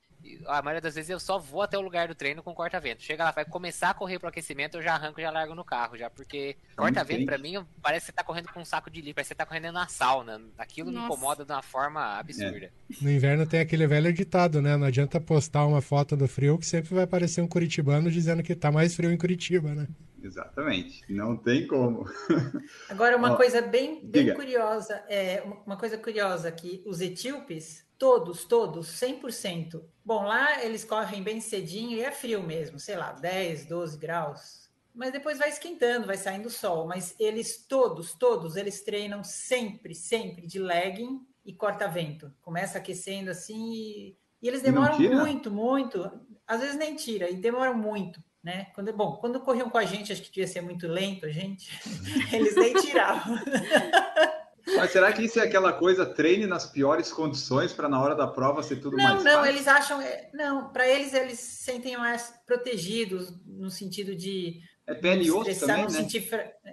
A maioria das vezes eu só vou até o lugar do treino com corta-vento. Chega lá, vai começar a correr pro aquecimento, eu já arranco e já largo no carro, já, porque corta-vento pra mim parece que você tá correndo com um saco de lixo, parece que você tá correndo na sauna. Aquilo me Nossa. incomoda de uma forma absurda. No inverno tem aquele velho ditado, né? Não adianta postar uma foto do frio que sempre vai aparecer um curitibano dizendo que tá mais frio em Curitiba, né? Exatamente, não tem como. Agora, uma Ó, coisa bem, bem curiosa, é uma- uma coisa curiosa que os etíopes, todos, todos, 100%. Bom, lá eles correm bem cedinho e é frio mesmo, sei lá, 10, 12 graus. Mas depois vai esquentando, vai saindo o sol. Mas eles todos, todos, eles treinam sempre, sempre de legging e corta-vento. Começa aquecendo assim e, e eles demoram muito, muito. Às vezes nem tira, e demoram muito, né? Quando, bom, quando corriam com a gente, acho que devia ser muito lento, a gente, eles nem tiravam. Mas será que isso é aquela coisa, treine nas piores condições para na hora da prova ser tudo não, mais não, fácil? eles acham, é, não, para eles eles se sentem mais protegidos no sentido de É pele e não osso também, não né? sentir,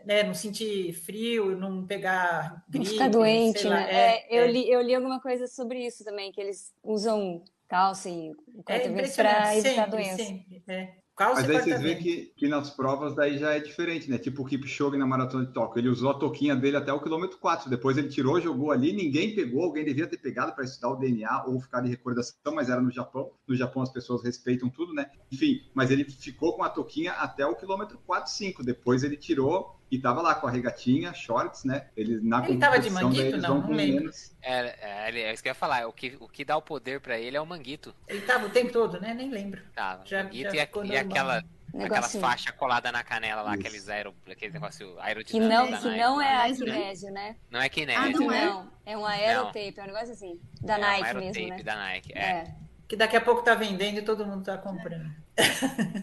né, não sentir frio, não pegar Não gripe, ficar doente, sei lá, né? é, É, eu, é. Li, eu li alguma coisa sobre isso também, que eles usam calça e É para evitar sempre, doença. sempre. É. Calça Mas aí vocês veem que, que nas provas daí já é diferente, né? Tipo o Kipchoge na Maratona de Tóquio. Ele usou a toquinha dele até o quilômetro 4. Depois ele tirou, jogou ali, ninguém pegou. Alguém devia ter pegado para estudar o DNA ou ficar de recordação, mas era no Japão. No Japão as pessoas respeitam tudo, né? Enfim, mas ele ficou com a toquinha até o quilômetro 4, 5. Depois ele tirou e tava lá com a regatinha, shorts, né? Ele, na Ele tava de daí manguito? Não, não lembro. É, é, ele- é isso que eu ia falar. O que, o que dá o poder pra ele é o manguito. Ele tava o tempo todo, né? Nem lembro. Tá, Já- manguito já e, a- e aquela, aquelas Negocinho. faixas coladas na canela lá, Isso. aqueles, aero, aqueles negócio Que aerodinâmico não, da que Nike. não é Aliás, né? magnésio, né? Não é Ah, kinésio, não é? Não, é um aerotape, é um negócio assim. Da é um Nike aerotape mesmo, né? da Nike. É. É. Que daqui a pouco tá vendendo e todo mundo tá comprando.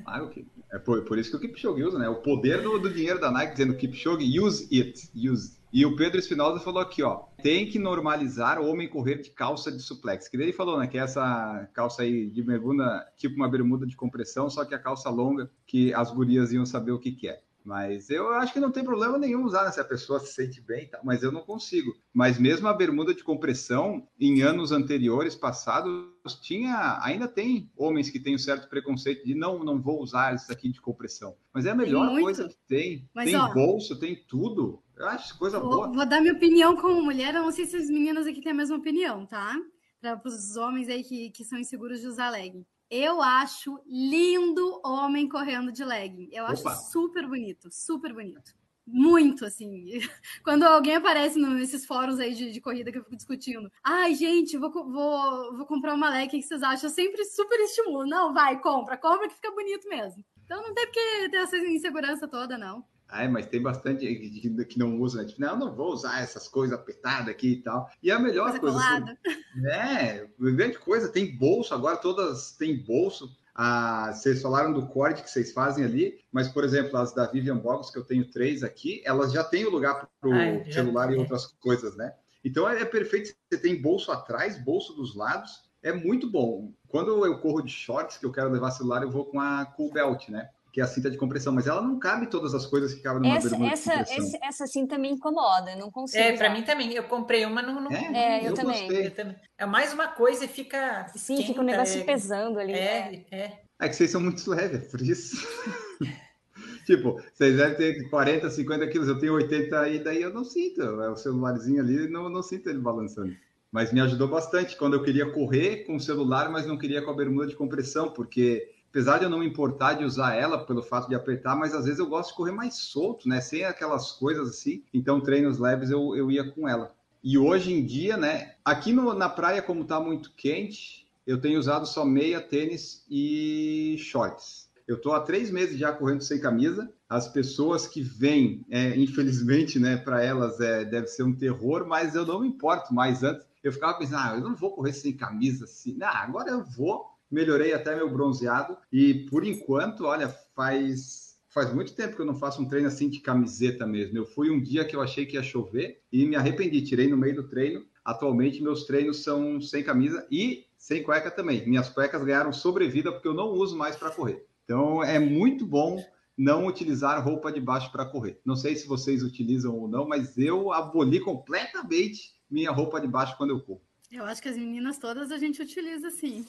Ah, o que- É por, por isso que o Kipchoge usa, né? O poder do, do dinheiro da Nike dizendo Kipchoge, use it, use. E o Pedro Espinosa falou aqui, ó, tem que normalizar o homem correr de calça de suplex. Que daí ele falou, né, que é essa calça aí de bermuda, tipo uma bermuda de compressão, só que a calça longa, que as gurias iam saber o que que é. Mas eu acho que não tem problema nenhum usar, né, se a pessoa se sente bem, e tal, mas eu não consigo. Mas mesmo a bermuda de compressão, em anos anteriores, passados, tinha, ainda tem homens que têm um certo preconceito de não, não vou usar isso aqui de compressão. Mas é a melhor coisa que tem. Mas, tem ó, bolso, tem tudo. Eu acho coisa boa. Vou, vou dar minha opinião como mulher. Eu não sei se as meninas aqui têm a mesma opinião, tá? Para os homens aí que, que são inseguros de usar legging. Eu acho lindo homem correndo de legging. Eu acho Opa. super bonito, super bonito. Muito, assim. Quando alguém aparece no- nesses fóruns aí de, de corrida que eu fico discutindo. Ai, gente, vou, vou, vou comprar uma legging, o que vocês acham? Eu sempre super estimulo. Não, vai, compra, compra que fica bonito mesmo. Então não tem porque ter essa insegurança toda, não. Mas tem bastante que, não usa, né? Tipo, não, não vou usar essas coisas apertadas aqui e tal. E a melhor Coisa coisa. É, grande coisa, tem bolso, agora todas têm bolso. Ah, vocês falaram do corte que vocês fazem ali, mas, por exemplo, as da Vivian Bogos, que eu tenho três aqui, elas já têm o lugar para o Ah, celular e tem. outras coisas, né? Então é, é perfeito, você tem bolso atrás, bolso dos lados, é muito bom. Quando eu corro de shorts, que eu quero levar celular, eu vou com a Cool Belt, né? Que é a cinta de compressão, mas ela não cabe todas as coisas que cabem numa Essa, bermuda essa, de compressão. essa, essa cinta me incomoda, eu não consigo. É, para mim também. Eu comprei uma, não. não É, eu também. gostei. eu também. É mais uma coisa e fica. Sim, esquenta, fica um negócio é, pesando ali. né? É, é. É que vocês são muito leves, é por isso. tipo, vocês devem ter 40, 50 quilos, eu tenho 80 e daí eu não sinto. É o celularzinho ali, não, não sinto ele balançando. Mas me ajudou bastante quando eu queria correr com o celular, mas não queria com a bermuda de compressão, porque apesar de eu não me importar de usar ela pelo fato de apertar, mas às vezes eu gosto de correr mais solto, né? Sem aquelas coisas assim. Então, treinos leves eu, eu ia com ela. E hoje em dia, né? Aqui no, na praia, como tá muito quente, eu tenho usado só meia, tênis e shorts. Eu estou há três meses já correndo sem camisa. As pessoas que vêm, é, infelizmente, né, para elas é, deve ser um terror, mas eu não me importo mais. Antes eu ficava pensando, ah, eu não vou correr sem camisa assim. Não, agora eu vou. Melhorei até meu bronzeado e por enquanto, olha, faz faz muito tempo que eu não faço um treino assim de camiseta mesmo. Eu fui um dia que eu achei que ia chover e me arrependi, tirei no meio do treino. Atualmente meus treinos são sem camisa e sem cueca também. Minhas cuecas ganharam sobrevida porque eu não uso mais para correr. Então é muito bom não utilizar roupa de baixo para correr. Não sei se vocês utilizam ou não, mas eu aboli completamente minha roupa de baixo quando eu corro. Eu acho que as meninas todas a gente utiliza sim.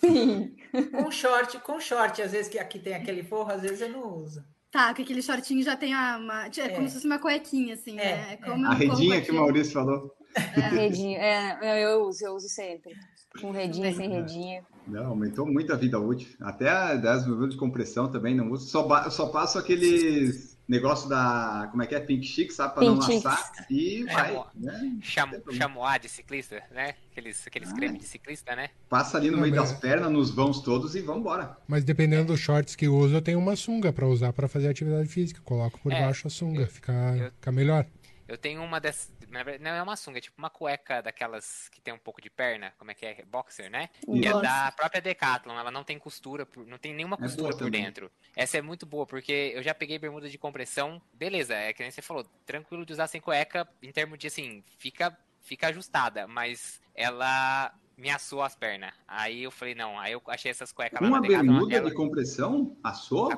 Com short, com short. Às vezes que aqui tem aquele forro, às vezes eu não uso. Tá, que aquele shortinho já tem a, uma, é, como É. se fosse uma cuequinha, assim, É, né? é. como A redinha que o. Maurício falou. Redinho. É, eu uso, eu uso sempre. Com redinha, sem redinha. Não, aumentou muito a vida útil. Até a das bermudas de compressão também não uso. Só, só passo aqueles negócio da. Como é que é? Pink chic, sabe? Pra não laçar. E É, vai. né? Cham, Tem problema. chamois de ciclista, né? Aqueles, aqueles cremes de ciclista, né? Passa ali no Não, meio mas- das pernas, nos vãos todos e vambora. Mas dependendo dos shorts que uso, eu tenho uma sunga pra usar pra fazer atividade física. Coloco por É, baixo a sunga, fica, eu- fica melhor. Eu tenho uma dessas, na verdade, não é uma sunga, é tipo uma cueca daquelas que tem um pouco de perna, como é que é? Boxer, né? Isso. Que é da própria Decathlon, ela não tem costura, não tem nenhuma É costura boa por também. dentro. Essa é muito boa, porque eu já peguei bermuda de compressão, beleza, é que nem você falou, tranquilo de usar sem cueca, em termos de assim, fica, fica ajustada, mas ela me assou as pernas. Aí eu falei, não, aí eu achei essas cuecas lá Uma na Decathlon, bermuda ela- de compressão? Assou? a,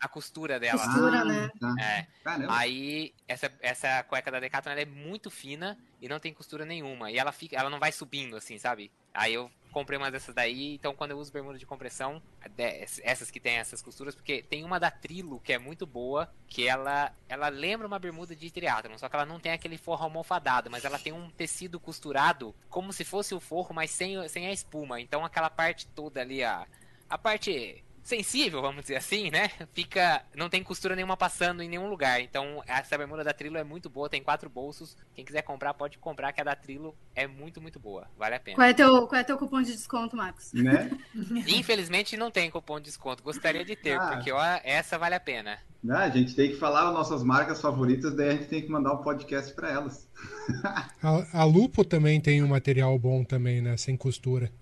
a costura dela. Costura, né? tá. É. Caramba. Aí, essa, essa cueca da Decathlon ela é muito fina e não tem costura nenhuma. E ela fica, ela não vai subindo, assim, sabe? Aí eu comprei uma dessas daí, então quando eu uso bermuda de compressão, essas que tem essas costuras, porque tem uma da Trilo que é muito boa, que ela ela lembra uma bermuda de triatlon, só que ela não tem aquele forro almofadado, mas ela tem um tecido costurado como se fosse o forro, mas sem, sem a espuma. Então aquela parte toda ali, a, a parte sensível, vamos dizer assim, né? Fica. Não tem costura nenhuma passando em nenhum lugar. Então, essa bermuda da Trilo é muito boa, tem quatro bolsos. Quem quiser comprar, pode comprar, que a da Trilo é muito, muito boa. Vale a pena. Qual é, teu, qual é teu cupom de desconto, Marcos? Né? Infelizmente não tem cupom de desconto. Gostaria de ter, Ah. porque ó, essa vale a pena. Né? A gente tem que falar as nossas marcas favoritas, daí a gente tem que mandar um podcast para elas. A, a Lupo também tem um material bom também, né? Sem costura.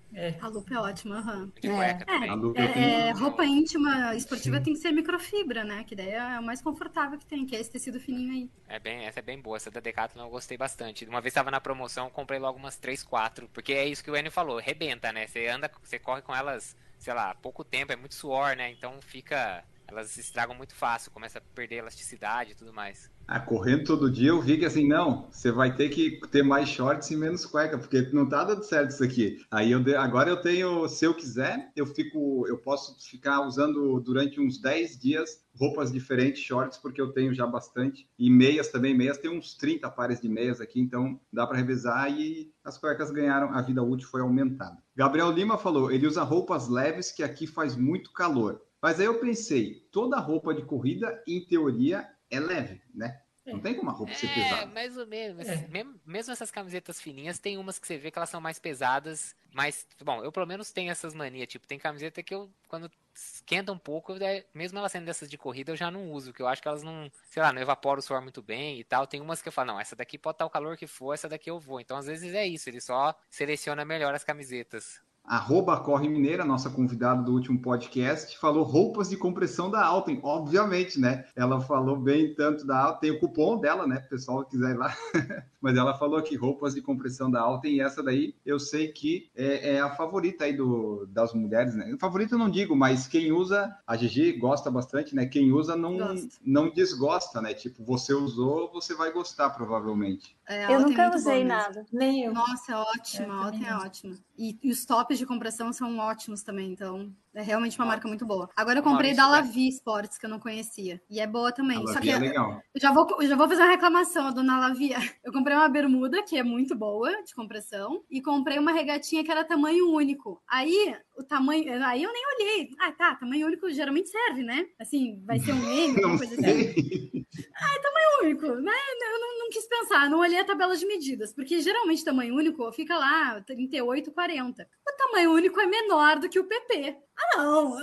A lupa é ótima, aham. De É. cueca. Lupo É, tem- é, roupa íntima esportiva tem que ser microfibra, né? Que daí é o mais confortável que tem, que é esse tecido fininho aí. É bem, essa é bem boa. Essa da Decathlon eu gostei bastante. Uma vez estava na promoção, eu comprei logo umas 3, 4. Porque é isso que o Enio falou, rebenta, né? Você anda, você corre com elas, sei lá, pouco tempo, é muito suor, né? Então fica. Elas se estragam muito fácil, começa a perder elasticidade e tudo mais. Ah, correndo todo dia, eu vi que assim, não, você vai ter que ter mais shorts e menos cueca, porque não tá dando certo isso aqui. Aí eu agora eu tenho, se eu quiser, eu fico, eu posso ficar usando durante uns 10 dias roupas diferentes, shorts, porque eu tenho já bastante. E meias também, meias tem uns 30 pares de meias aqui, então dá para revezar e as cuecas ganharam, a vida útil foi aumentada. Gabriel Lima falou, ele usa roupas leves que aqui faz muito calor. Mas aí eu pensei, toda roupa de corrida, em teoria, é leve, né? Não tem como a roupa ser É, pesada. mais ou menos. É. Mesmo, mesmo essas camisetas fininhas, tem umas que você vê que elas são mais pesadas. Mas, bom, eu pelo menos tenho essas manias. Tipo, tem camiseta que eu, quando esquenta um pouco, é- mesmo elas sendo dessas de corrida, eu já não uso. Que eu acho que elas não, sei lá, não evaporam o suor muito bem e tal. Tem umas que eu falo, não, essa daqui pode estar o calor que for, essa daqui eu vou. Então, às vezes é isso, ele só seleciona melhor as camisetas. Arroba Corre Mineira, nossa convidada do último podcast, falou roupas de compressão da Alten, obviamente, né? Ela falou bem tanto da Alten, tem o cupom dela, né? O pessoal que quiser ir lá. Mas ela falou que roupas de compressão da Alten, e essa daí eu sei que é, é a favorita aí do, das mulheres, né? Favorita eu não digo, mas quem usa, a Gigi gosta bastante, né? Quem usa não, Gosto. não desgosta, né? Tipo, você usou, você vai gostar, provavelmente. É, Eu nunca usei nada. Nem eu. Nossa, é Eu ótima, a Alten é ótima. E, e os tops de compressão são ótimos também, então é realmente uma Nossa. marca muito boa. Agora eu comprei da? Lavi Sports, que eu não conhecia. E é boa também. A Só que é legal. eu já vou, eu já vou fazer uma reclamação, dona Lavia. Eu comprei uma bermuda, que é muito boa, de compressão, e comprei uma regatinha que era tamanho único. Aí, o tamanho. Aí eu nem olhei. Ah, tá, tamanho único geralmente serve, né? Assim, vai ser um M, Não alguma coisa assim sei. único, né? Eu não, não quis pensar, não olhei a tabela de medidas, porque geralmente tamanho único fica lá 38, 40. O tamanho único é menor do que o PP. Ah, não!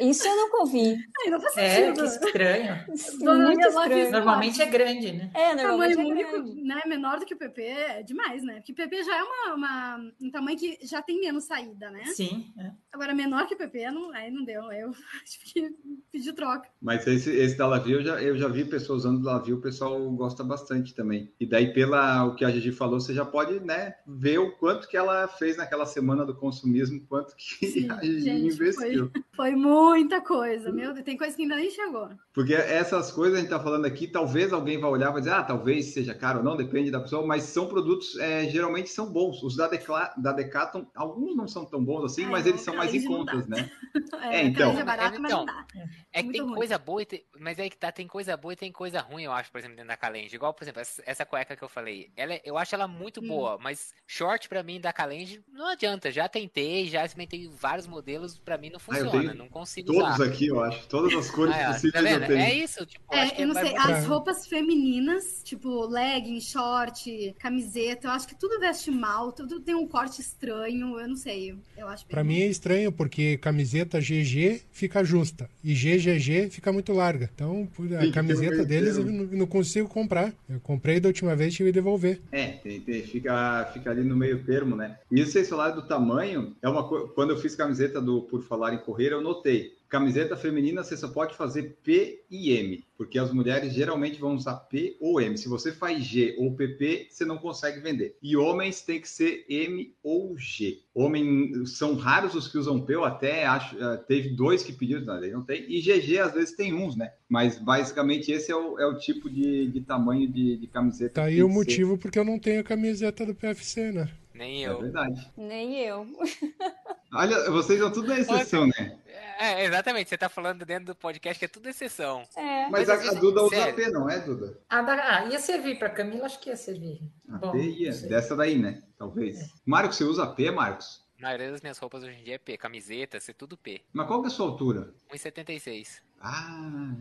Isso eu nunca ouvi. Aí não faz É, sentido. que estranho. Dona Muito estranho. Normalmente é grande, né? É, normalmente tamanho é único, né, menor do que o PP é demais, né? Porque PP já é uma, uma- um tamanho que já tem menos saída, né? Sim. é. Agora, menor que o PP, não, aí não deu. Aí eu tive que pedir troca. Mas esse, esse da Lavi, eu já, eu já vi pessoas usando Lavi, o pessoal gosta bastante também. E daí, pela o que a Gigi falou, você já pode né, ver o quanto que ela fez naquela semana do consumismo, quanto que Sim, a Gigi gente, investiu. Foi muita coisa, meu Deus. Tem coisa que ainda nem chegou. Porque essas coisas a gente está falando aqui, talvez alguém vá olhar e vai dizer, ah, talvez seja caro ou não, depende da pessoa, mas são produtos, é, geralmente são bons. Os da, Decla, da Decathlon, alguns não são tão bons assim, Ai, mas eles são mais em contas, né? É, É, então. é barato, mas não Então, dá. É que tem ruim. coisa boa, e tem- mas é que tá, tem coisa boa e tem coisa ruim, eu acho, por exemplo, dentro da Calenge. Igual, por exemplo, essa, essa cueca que eu falei. Ela, é- eu acho ela muito Hum. boa, mas short pra mim da Calenge não adianta. Já tentei, já experimentei vários modelos. Pra pra mim não Ah, funciona, tenho não consigo Todos usar. aqui, eu acho. Todas as cores Ah, é, possíveis tá eu tenho. É isso, tipo, É, eu não sei, as roupas femininas, tipo legging, short, camiseta, eu acho que tudo veste mal, tudo tem um corte estranho, eu não sei, eu acho Pra mim é estranho, porque camiseta GG fica justa e GGG fica muito larga. Então, a um camiseta deles eu não, não consigo comprar. Eu comprei da última vez e tive que devolver. É, tem- tem- fica, fica ali no meio termo, né? E vocês falaram do tamanho, é uma quando eu fiz camiseta do Por Falar em Correr, eu notei. Camiseta feminina você só pode fazer P e M, porque as mulheres geralmente vão usar P ou M. Se você faz G ou PP, você não consegue vender. E homens tem que ser M ou G. Homem são raros os que usam P, eu até acho, eh, teve dois que pediram, não, não tem. E GG às vezes tem uns, né? Mas basicamente esse é o, é o tipo de, de tamanho de, de camiseta. Tá aí o que ser. motivo porque eu não tenho a camiseta do PFC, né? Nem É eu. verdade. Nem eu. Olha, vocês são tudo na exceção, né? É, exatamente, você tá falando dentro do podcast que é tudo exceção. É. Mas Mas a, a Duda usa sério. P, não é, Duda? Ah, da- ah, ia servir pra Camila, acho que ia servir. A Bom, P ia, dessa daí, né? Talvez. Marcos, você usa P, Marcos? A maioria das minhas roupas hoje em dia é P, camiseta, é tudo P. Mas qual que é a sua altura? 1,76. Ah,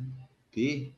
P.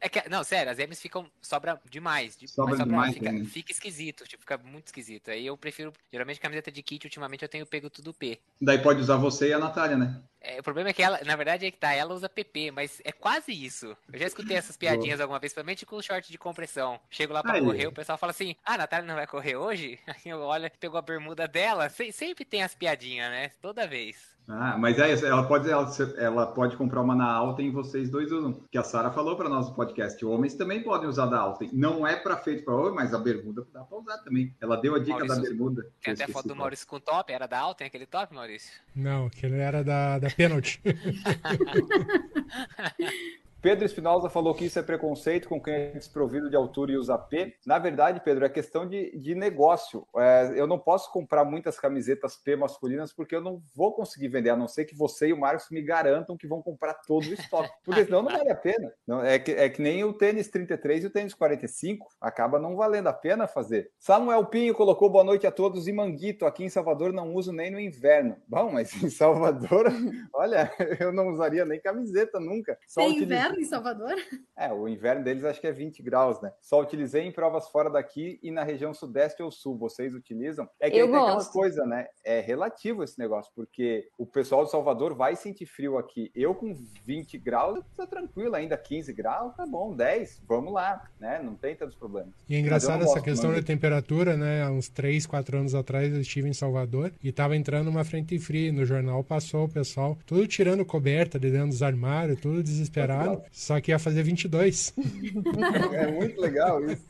É que, não, sério, as M's ficam, sobra demais. de- Sobra mas demais, fica, né? fica esquisito, tipo, fica muito esquisito. Aí eu prefiro, geralmente camiseta de kit, ultimamente eu tenho pego tudo P. Daí pode usar você e a Natália, né? É, o problema é que ela, na verdade, é que tá, ela usa PP, mas é quase isso. Eu já escutei essas piadinhas alguma vez, principalmente com o short de compressão. Chego lá pra Aí. correr, o pessoal fala assim, ah, a Natália não vai correr hoje? Aí eu olho, pegou a bermuda dela, Se- sempre tem as piadinhas, né? Toda vez. Ah, mas é isso, ela pode, ela, ela pode comprar uma na Alten e vocês dois usam. Que a Sara falou para nós no podcast. Homens também podem usar da Alten. Não é para feito para homem, mas a bermuda dá para usar também. Ela deu a dica Maurício, da bermuda. Tem até foto do. Maurício com top, era da alta, tem aquele top, Maurício? Não, aquele era da, da pênalti. Pedro Espinosa falou que isso é preconceito com quem é desprovido de altura e usa P. Na verdade, Pedro, é questão de, de negócio. É, eu não posso comprar muitas camisetas P masculinas porque eu não vou conseguir vender, a não ser que você e o Marcos me garantam que vão comprar todo o estoque. Porque senão não vale a pena. Não, é, que, é que nem o tênis 33 e o tênis 45. Acaba não valendo a pena fazer. Samuel Pinho colocou boa noite a todos e Manguito. Aqui em Salvador não uso nem no inverno. Bom, mas em Salvador, olha, eu não usaria nem camiseta nunca. Só Tem utilizei- inverno em Salvador? é, o inverno deles acho que é 20 graus, né? Só utilizei em provas fora daqui e na região sudeste ou sul. Vocês utilizam? É que Eu aí tem aquela gosto. coisa, né? É relativo esse negócio, porque o pessoal de Salvador vai sentir frio aqui. Eu com 20 graus, eu tô tranquilo ainda. 15 graus, tá bom. 10, vamos lá, né? Não tem tantos problemas. E é engraçado essa gosto, questão da temperatura, né? Há uns 3, 4 anos atrás eu estive em Salvador e tava entrando uma frente fria. No jornal passou o pessoal tudo tirando coberta de dentro dos armários, tudo desesperado. Só que ia fazer 22. É muito legal isso.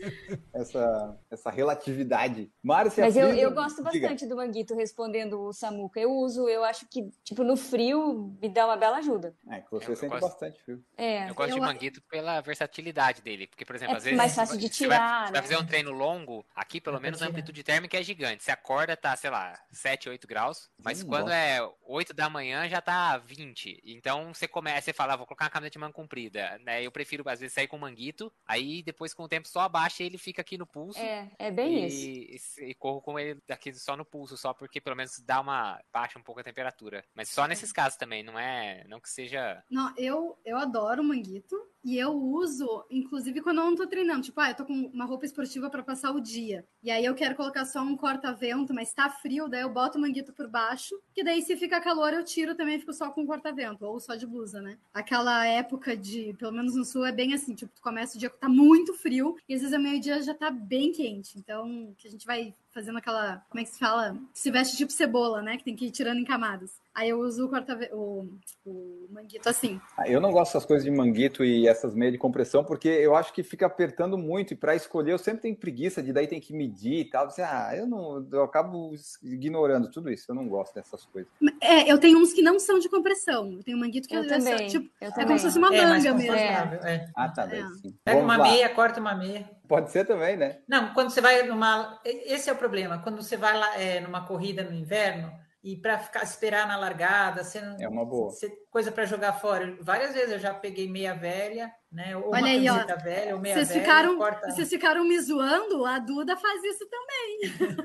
Essa, essa relatividade. Márcia Mas eu, eu gosto diga. bastante do Manguito respondendo o Samuca. Eu uso, eu acho que, tipo, no frio me dá uma bela ajuda. É, que você Eu sente gosto. bastante frio. É. Eu gosto de Eu- manguito pela versatilidade dele. Porque, por exemplo, É às vezes. mais fácil de você vai- tirar, Você vai né? fazer um treino longo, aqui pelo menos a amplitude térmica é gigante. Você acorda, tá, sei lá, 7, 8 graus. Mas Hum, quando gosto. é 8 da manhã já tá 20. Então você começa, você fala, ah, vou colocar uma camiseta de manga comprida. Né? Eu prefiro, às vezes, sair com manguito. Aí depois, com o tempo, só abaixa e ele fica aqui no pulso. É, é bem isso. e, e corro com ele aqui só no pulso, só porque pelo menos dá uma. baixa um pouco a temperatura. Mas só nesses casos também, não é. Não que seja. Não, eu, eu adoro manguito e eu uso, inclusive, quando eu não tô treinando. Tipo, ah, eu tô com uma roupa esportiva pra passar o dia. E aí eu quero colocar só um corta-vento, mas tá frio, daí eu boto o manguito por baixo. Que daí, se fica calor, eu tiro também fico só com corta-vento, ou só de blusa, né? Aquela época de, pelo menos no sul, é bem assim, tipo, tu começa o dia que tá muito frio, e às vezes ao meio-dia já tá bem quente. Então, que a gente vai fazendo aquela. Como é que se fala? Se veste tipo cebola, né? Que tem que ir tirando em camadas. Aí eu uso o corta o, o manguito assim. Ah, Eu não gosto dessas coisas de manguito e essas meias de compressão, porque eu acho que fica apertando muito. E para escolher, eu sempre tenho preguiça de daí tem que medir e tal. Você, ah, eu não, eu acabo ignorando tudo isso. Eu não gosto dessas coisas. É, eu tenho uns que não são de compressão. Eu tenho manguito que Eu é, só, também. tipo, eu é também. como se fosse uma É manga mesmo. confortável, é. Ah, tá, daí É. sim. Pega uma lá. meia, corta uma meia. Pode ser também, né? Não, quando você vai numa. Esse é o problema. Quando você vai lá é, numa corrida no inverno e para ficar esperar na largada, você não. É uma boa. você- coisa para jogar fora. Várias vezes eu já peguei meia velha, né? Ou Olha uma aí, ó. camiseta velha, ou meia Vocês velha. ficaram, corta... vocês ficaram me zoando, a Duda faz isso também.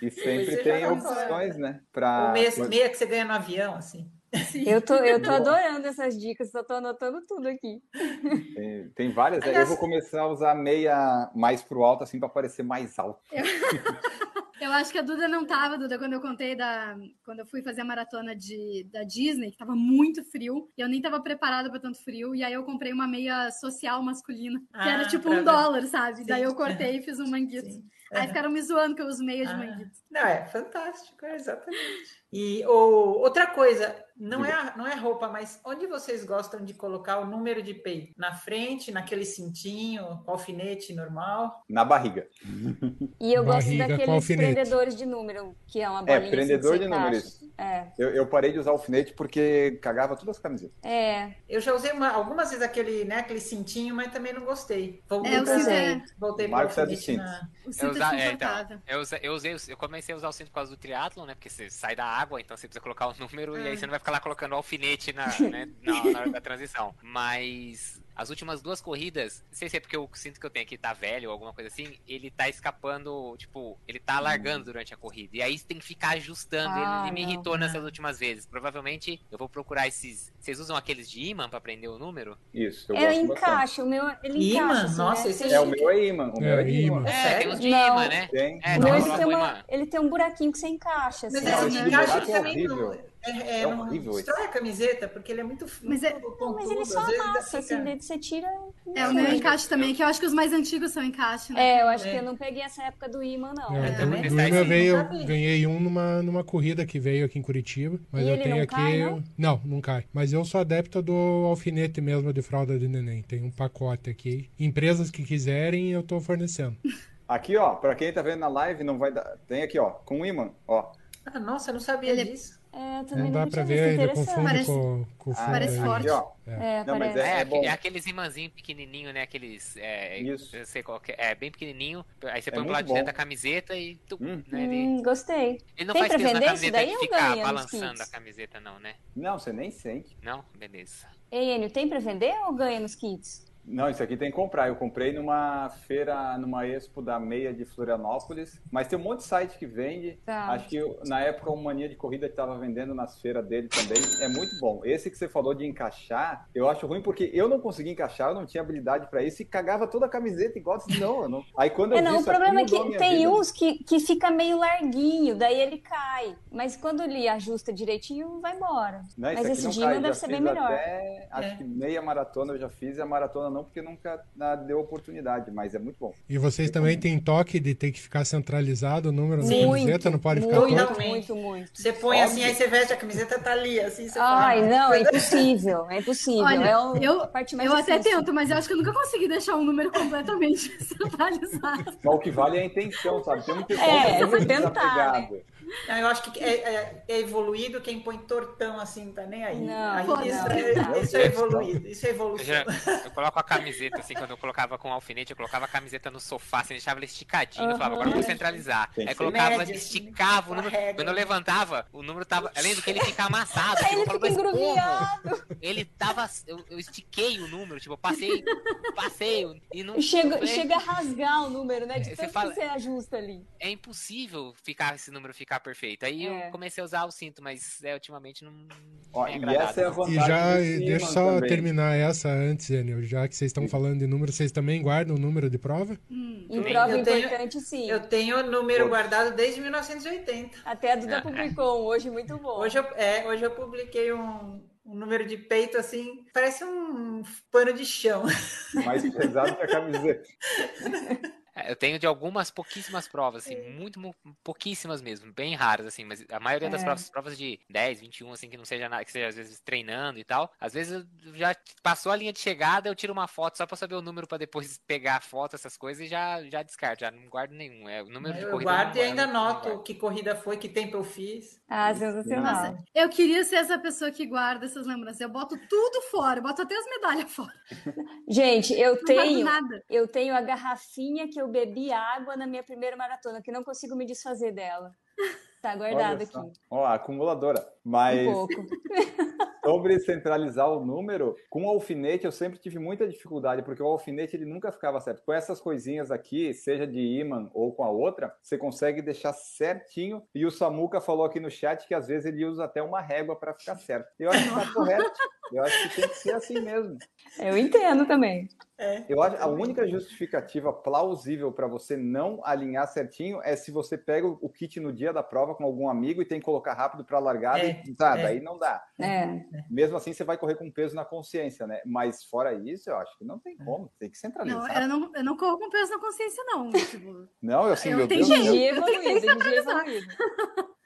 E sempre tem opções, né? O Pra... meia, meia que você ganha no avião, assim. Eu tô, eu tô adorando essas dicas, só tô anotando tudo aqui. Tem, tem várias. Aliás- Eu vou começar a usar meia mais pro alto, assim, pra parecer mais alto. Eu acho que a Duda não tava, Duda, quando eu contei da. Quando eu fui fazer a maratona de, da Disney, que tava muito frio, e eu nem tava preparada pra tanto frio, e aí eu comprei uma meia social masculina, que Ah, era tipo um ver. dólar, sabe? Sim. Daí eu cortei e fiz um manguito. Sim. Aí Aham. ficaram me zoando que eu uso meia de Ah. manguito. Não, é fantástico, é exatamente. E o, outra coisa, não é, a- não é roupa, mas onde vocês gostam de colocar o número de peito? Na frente, naquele cintinho, com alfinete normal? Na barriga. E eu gosto Barriga com daqueles prendedores de número, que é uma É, bolinha assim, prendedor de número. É, Eu, eu parei de usar alfinete porque cagava todas as camisetas. é. Eu já usei uma- algumas vezes aquele, né, aquele cintinho, mas também não gostei. Voltei É, o pra- cinto é- voltei para o Marcos é do alfinete cinto. na... O cinto usa- é então, eu, usa- eu usei, o- eu comecei a usar o cinto por causa do triatlon, né? Porque você sai da água, então você precisa colocar o número e aí você não vai ficar lá colocando alfinete na, né, na, na hora da transição. Mas as últimas duas corridas, não sei se é porque o cinto que eu tenho aqui tá velho ou alguma coisa assim, ele tá escapando, tipo, ele tá alargando durante a corrida. E aí você tem que ficar ajustando. Ah, ele, ele me não. irritou nessas últimas vezes. Provavelmente eu vou procurar esses. Vocês usam aqueles de imã pra prender o número? Isso, eu É, gosto bastante. encaixa, o meu, ele Imã? encaixa. assim, Nossa, né? esse É, o meu é imã. O meu é, É, de imã. É, sério? tem uns de Não. imã, né? Tem. É, O não, meu, eu ele, tem uma- imã. ele tem um buraquinho que você encaixa. Mas assim. esse Não, de esse encaixe buraco é também não. É, é, É não horrível esse. destrói a camiseta, porque ele é muito Mas é- muito Não, mas ele só amassa, fica- assim, daí você tira. É, o meu encaixe também, que eu acho que os mais antigos são encaixe, né? É, eu acho É. que eu não peguei essa época do imã, não. É, Eu pensei imã veio, vi. ganhei um numa, numa corrida que veio aqui em Curitiba, mas E eu ele tenho não aqui. cai, não? não, não cai. Mas eu sou adepto do alfinete mesmo de fralda de neném. Tem um pacote aqui. Empresas que quiserem, eu tô fornecendo. Aqui, ó, pra quem tá vendo na live, não vai dar. Tem aqui, ó, com imã, ó. Ah, nossa, eu não sabia Ele é- disso. É, também Não dá não pra tinha ver, ele interessante. confunde Parece- com, com o fundo parece forte. Ó. É, Não, parece. É, É bom. é aqueles imãzinhos pequenininho, né? Aqueles. É, Isso. Eu sei qual que é. É bem pequenininho. Aí você É põe pro lado de dentro da camiseta e. tu- Hum. né, ele, Hum, gostei. ele não Tem faz pra peso na camiseta de ficar balançando a camiseta, não, né? Não, você nem sente. Não? Beleza. Ei, Enio, tem pra vender ou ganha nos kits? Não, isso aqui tem que comprar. Eu comprei numa feira, numa expo da meia de Florianópolis, mas tem um monte de site que vende. Tá. Acho que na época o Mania de Corrida estava vendendo nas feiras dele também. É muito bom. Esse que você falou de encaixar, eu acho ruim porque eu não consegui encaixar, eu não tinha habilidade para isso e cagava toda a camiseta igual. Não, eu não. Aí quando eu É, vi não, o isso aqui, problema é que tem vida. uns que, que fica meio larguinho, daí ele cai. Mas quando ele ajusta direitinho, vai embora. Não, esse Mas esse não já deve ser bem melhor. Até, acho É. que meia maratona eu já fiz e a maratona não, porque nunca ah, deu oportunidade, mas é muito bom. E vocês também têm toque de ter que ficar centralizado o número da camiseta, não pode ficar muito, torto? muito, muito. Você põe Óbvio. assim, aí você veste a camiseta, tá ali, assim, você Ai, fala. não, é impossível, é impossível. Olha, é o- eu- a parte mais Eu até tento, mas eu acho que eu nunca consegui deixar um número completamente centralizado. Mas o que vale é a intenção, sabe? Tem um É, que é você muito tentar, desapegado. Ah, Eu acho que é, é- é evoluído quem põe tortão assim, tá nem aí. Não, Aí não, isso, não. é, isso é evoluído, isso é Eu, evolução. já- eu coloco a camiseta, assim, quando eu colocava com alfinete, eu colocava a camiseta no sofá, assim, deixava ela esticadinha. Eu falava, agora eu vou centralizar. Aí colocava, média, esticava o assim, número. com a régua. Quando eu levantava, o número tava. Além do que ele fica amassado. Aí tipo, ele eu falo. Ele tava. Eu, eu estiquei o número, tipo, eu passei. Passei. E não. E chega, chega a rasgar o número, né? De Você tanto fala- que você ajusta ali. é impossível ficar esse número ficar perfeito. Aí É. eu comecei a usar o cinto, mas é, ultimamente não. Ó, e essa é a vantagem E já, deixa só também. terminar essa antes, Enio, já que vocês estão falando de número, vocês também guardam o número de prova? Em Eu prova tenho- importante, sim. Eu tenho o número Pô. guardado desde 1980. Até a Duda publicou um hoje muito bom. Hoje eu, é, hoje eu publiquei um, um número de peito assim, parece um pano de chão. Mais pesado que a camiseta. É, Eu tenho de algumas pouquíssimas provas, assim, muito, mu- pouquíssimas mesmo, bem raras, assim, mas a maioria das É. provas, provas de 10, 21, assim, que não seja nada, que seja às vezes treinando e tal, às vezes eu já passou a linha de chegada, eu tiro uma foto só pra saber o número pra depois pegar a foto, essas coisas e já, já descarto, já não guardo nenhum. É, o número de Eu corrida guardo e não- ainda eu não anoto guardo. que corrida foi, que tempo eu fiz. Ah, sensacional. Nossa, eu queria ser essa pessoa que guarda essas lembranças. Eu boto tudo fora, eu boto até as medalhas fora. Gente, eu Não guardo tenho, nada. eu tenho a garrafinha que eu bebi água na minha primeira maratona, que não consigo me desfazer dela. Tá guardado aqui. Ó, acumuladora. Mas Um pouco. sobre centralizar o número, com o alfinete eu sempre tive muita dificuldade, porque o alfinete ele nunca ficava certo. Com essas coisinhas aqui, seja de imã ou com a outra, você consegue deixar certinho. E o Samuca falou aqui no chat que às vezes ele usa até uma régua para ficar certo. Eu acho que tá correto. Eu acho que tem que ser assim mesmo. Eu entendo também. É. Eu acho a única justificativa plausível para você não alinhar certinho é se você pega o kit no dia da prova com algum amigo e tem que colocar rápido para largar É, e tá, é. daí não dá. É. Mesmo assim, você vai correr com peso na consciência, né? Mas fora isso, eu acho que não tem como. Tem que Não, centralizar. eu não, eu não corro com peso na consciência, não. Tipo, Não, eu assim, Eu meu tenho Deus. Eu- evoluído, Gigi evoluído.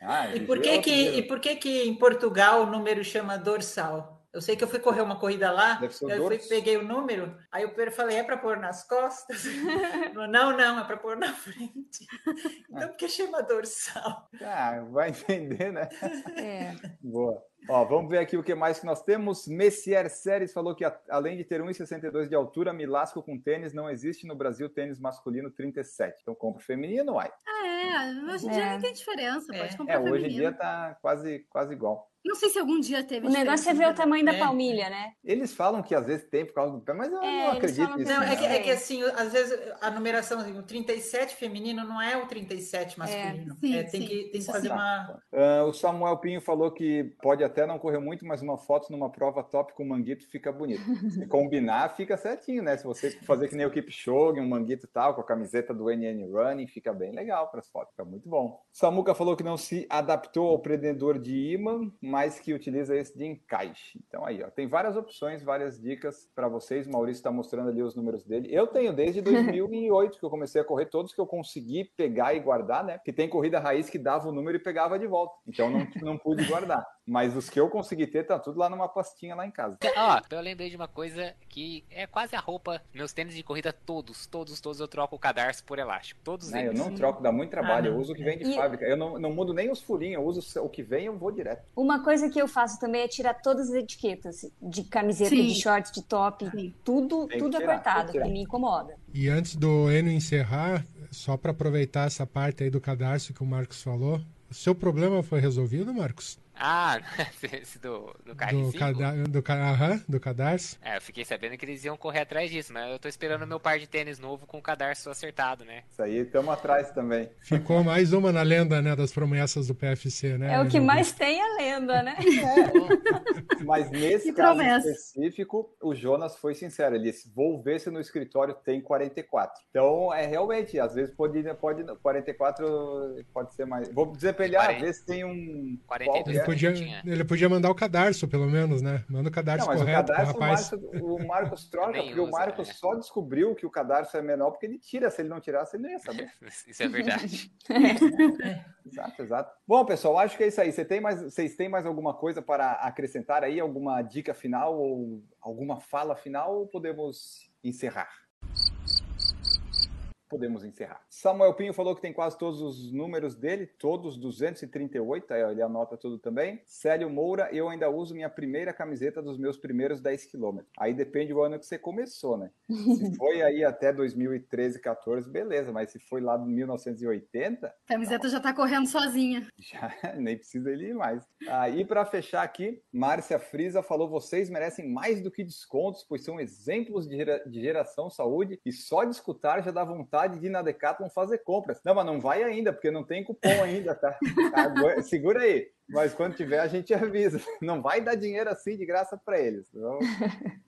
Ah, E por eu- que eu- que, e por que que em Portugal o número chama dorsal? Eu sei que eu fui correr uma corrida lá, eu fui, peguei o número, aí eu falei, é para pôr nas costas? não, não, é para pôr na frente. Então, por que chama dorsal? Ah, vai entender, né? É. Boa. Ó, vamos ver aqui o que mais que nós temos. Messier Seres falou que a- além de ter 1,62 de altura, me lasco com tênis. Não existe no Brasil tênis masculino 37. Então compra feminino, uai. ah, é, hoje em dia É. nem tem diferença, É. pode É, comprar hoje em dia tá quase, quase igual. Não sei se algum dia teve O negócio é ver o tamanho da É. palmilha, né? Eles falam que às vezes tem por causa do pé, mas eu É, não acredito nisso. Não, é que, é que assim, às vezes a numeração, assim, o 37 feminino não é o 37 masculino. sim, É, tem sim. que, tem que fazer sim. uma. Ah, o Samuel Pinho falou que pode até não correr muito, mas uma foto numa prova top com manguito fica bonito. Se combinar, fica certinho, né? Se você fazer que nem o Kipchoge, um manguito e tal, com a camiseta do NN Running, fica bem legal para as fotos, fica muito bom. Samuca falou que não se adaptou ao prendedor de imã, mas que utiliza esse de encaixe. Então aí, ó, tem várias opções, várias dicas para vocês. O Maurício está mostrando ali os números dele. Eu tenho desde 2008 que eu comecei a correr todos que eu consegui pegar e guardar, né? Porque tem corrida raiz que dava o número e pegava de volta. Então não, não pude guardar. Mas os que eu consegui ter, tá tudo lá numa pastinha lá em casa. Ó, eu lembrei de uma coisa que é quase a roupa. Meus tênis de corrida, todos, todos, todos eu troco o cadarço por elástico. Todos Né? Eu eles. não troco, dá muito trabalho. Ah, eu não. uso o que vem de E- fábrica. Eu não, não mudo nem os furinhos, eu uso o que vem eu vou direto. Uma coisa que eu faço também é tirar todas as etiquetas de camiseta, Sim. de shorts, de top, Sim. tudo, Tem que tudo tirar, que apertado, tirar. que me incomoda. E antes do Enio encerrar, só para aproveitar essa parte aí do cadarço que o Marcos falou, o seu problema foi resolvido, Marcos? Ah, esse do, do Do, carrinho. cada, do, aham, do cadarço? É, eu fiquei sabendo que eles iam correr atrás disso, mas eu tô esperando meu par de tênis novo com o cadarço acertado, né? Isso aí, estamos atrás também. Ficou mais uma na lenda, né, das promessas do PFC, né? É o que mais tem a lenda, né? Mas nesse Que caso promessa. específico, o Jonas foi sincero. Ele disse: vou ver se no escritório tem 44. Então, é realmente, às vezes pode, pode 44 pode ser mais. Vou pra ele, ah, às 40. vezes tem um. 42 Ele qualquer. Podia, tinha. ele podia mandar o cadarço, pelo menos, né? Manda o Não, cadarço mas o correto pro cadarço, o rapaz. Marcos, o Marcos troca, porque o usa, Marcos né? só descobriu que o cadarço é menor porque ele tira. Se ele não tirasse, ele não ia saber. Isso é verdade. Exato, exato. Bom, pessoal, acho que é isso aí. Você tem mais, vocês têm mais alguma coisa para acrescentar aí? Alguma dica final ou alguma fala final? Ou podemos encerrar? Podemos encerrar. Samuel Pinho falou que tem quase todos os números dele, todos 238, aí ele anota tudo também. Célio Moura, eu ainda uso minha primeira camiseta dos meus primeiros 10 quilômetros. Aí depende do ano que você começou, né? Se foi aí até 2013, 14, beleza, mas se foi lá de 1980, A camiseta já tá correndo sozinha. já nem precisa ele ir mais. E para fechar aqui, Márcia Frisa falou: vocês merecem mais do que descontos, pois são exemplos de, gera- de geração saúde e só de escutar já dá vontade de ir na Decathlon fazer compras. Não, mas não vai ainda, porque não tem cupom ainda, tá? Segura aí. Mas quando tiver, a gente avisa. Não vai dar dinheiro assim de graça para eles. Então,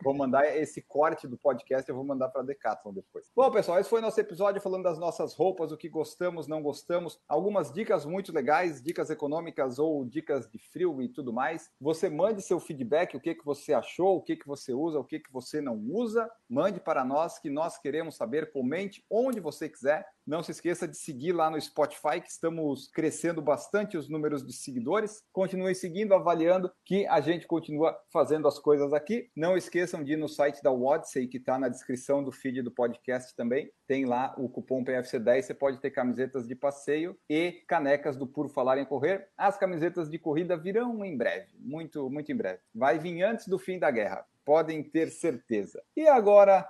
vou mandar esse corte do podcast, eu vou mandar para Decathlon depois. Bom, pessoal, esse foi nosso episódio falando das nossas roupas, o que gostamos, não gostamos, algumas dicas muito legais, dicas econômicas ou dicas de frio e tudo mais. Você mande seu feedback, o que, que você achou, o que, que você usa, o que, que você não usa. Mande para nós que nós queremos saber. Comente onde você quiser. Não se esqueça de seguir lá no Spotify, que estamos crescendo bastante os números de seguidores. Continue seguindo, avaliando, que a gente continua fazendo as coisas aqui. Não esqueçam de ir no site da Odyssey, que está na descrição do feed do podcast também. Tem lá o cupom PFC10, você pode ter camisetas de passeio e canecas do Por Falar em Correr. As camisetas de corrida virão em breve, muito, muito em breve. Vai vir antes do fim da guerra. Podem ter certeza. E agora,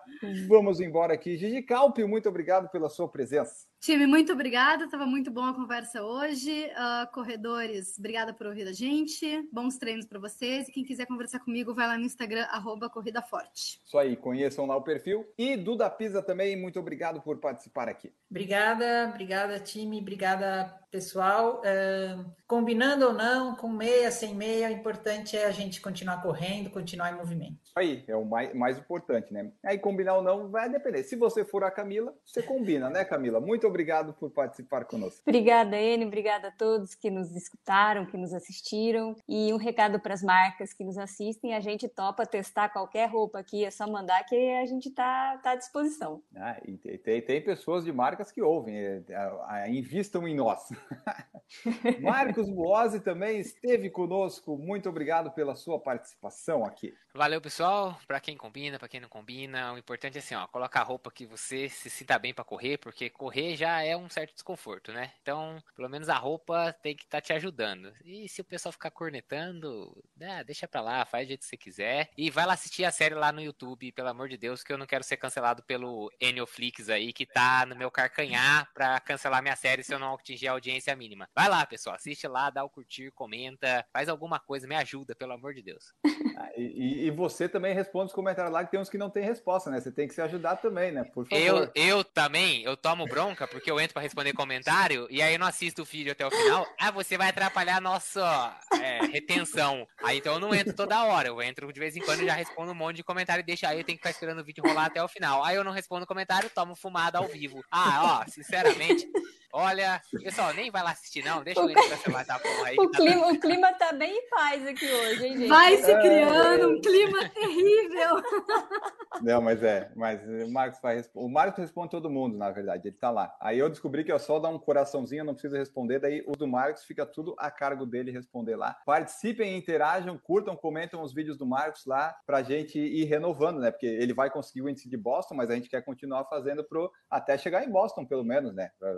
vamos embora aqui. Gigi Calpio, muito obrigado pela sua presença. Time, muito obrigada. Tava muito bom a conversa hoje. Uh, corredores, obrigada por ouvir a gente. Bons treinos para vocês. E quem quiser conversar comigo, vai lá no Instagram, arroba Corrida Forte. Isso aí, conheçam lá o perfil. E Duda Pisa também, muito obrigado por participar aqui. Obrigada, obrigada, time. Obrigada, pessoal. Uh, combinando ou não, com meia, sem meia, o importante é a gente continuar correndo, continuar em movimento. Aí, é o mais, mais importante, né? Aí, combinar ou não, vai depender. Se você for a Camila, você combina, né, Camila? Muito obrigado por participar conosco. Obrigada, Enio. Obrigada a todos que nos escutaram, que nos assistiram. E um recado para as marcas que nos assistem: a gente topa testar qualquer roupa aqui, é só mandar que a gente está tá à disposição. Ah, e tem, tem pessoas de marcas que ouvem, é, é, invistam em nós. Marcos Buozzi também esteve conosco. Muito obrigado pela sua participação aqui. Valeu, pessoal. Para quem combina, para quem não combina, o importante é assim, ó, colocar a roupa que você se sinta bem para correr, porque correr já é um certo desconforto, né? Então, pelo menos a roupa tem que estar tá te ajudando. E se o pessoal ficar cornetando, né, deixa pra lá, faz do jeito que você quiser. E vai lá assistir a série lá no YouTube, pelo amor de Deus, que eu não quero ser cancelado pelo Enioflix aí, que tá no meu carcanhar pra cancelar minha série se eu não atingir a audiência mínima. Vai lá, pessoal, assiste lá, dá o curtir, comenta, faz alguma coisa, me ajuda, pelo amor de Deus. Ah, e, e, você também responde os comentários lá, que tem uns que não tem resposta, né? Você tem que se ajudar também, né? Por favor. Eu, eu também, eu tomo bronca, porque eu entro para responder comentário, e aí eu não assisto o vídeo até o final. Ah, você vai atrapalhar a nossa é, retenção. Aí então eu não entro toda hora, eu entro de vez em quando e já respondo um monte de comentário e deixa aí, eu tenho que ficar esperando o vídeo rolar até o final. Aí eu não respondo comentário, tomo fumada ao vivo. Ah, ó, sinceramente, Olha, pessoal, nem vai lá assistir, não. Deixa o Enio cancelar essa porra aí. O, tá clima, o clima tá bem em paz aqui hoje, hein, gente? Vai se criando um clima terrível. Não, mas é, mas o Marcos vai O Marcos responde todo mundo, na verdade, ele tá lá. Aí eu descobri que é só dar um coraçãozinho, não precisa responder, daí o do Marcos fica tudo a cargo dele responder lá. Participem, interajam, curtam, comentam os vídeos do Marcos lá pra gente ir renovando, né? Porque ele vai conseguir o índice de Boston, mas a gente quer continuar fazendo pro até chegar em Boston, pelo menos, né? Pra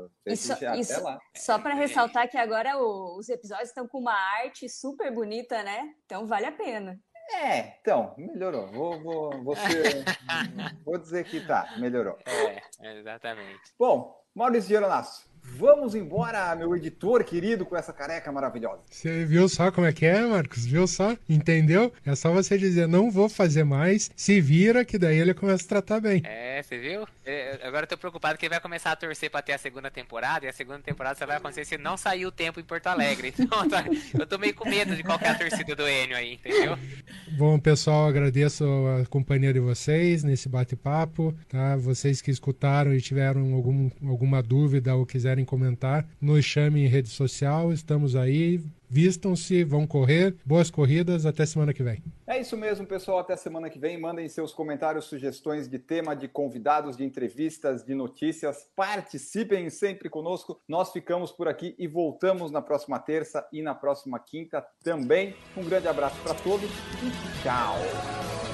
isso, isso, só para ressaltar que agora o, os episódios estão com uma arte super bonita, né? Então vale a pena. É, então, melhorou. Vou, vou, vou, ser, vou dizer que tá, melhorou. É, exatamente. Bom, Maurício Geronasso, Vamos embora, meu editor querido, com essa careca maravilhosa. Você viu só como é que é, Marcos? Viu só? Entendeu? É só você dizer, não vou fazer mais, se vira, que daí ele começa a tratar bem. É, você viu? É, agora eu tô preocupado que ele vai começar a torcer pra ter a segunda temporada, e a segunda temporada só vai acontecer se não sair o tempo em Porto Alegre. Então, eu tô meio com medo de qualquer é torcida do Enio aí, entendeu? Bom, pessoal, agradeço a companhia de vocês nesse bate-papo, tá? Vocês que escutaram e tiveram algum, alguma dúvida ou quiserem quiserem comentar, nos chame em rede social, estamos aí. Vistam-se, vão correr. Boas corridas, até semana que vem. É isso mesmo, pessoal. Até semana que vem. Mandem seus comentários, sugestões de tema, de convidados, de entrevistas, de notícias. Participem sempre conosco. Nós ficamos por aqui e voltamos na próxima terça e na próxima quinta também. Um grande abraço para todos e tchau.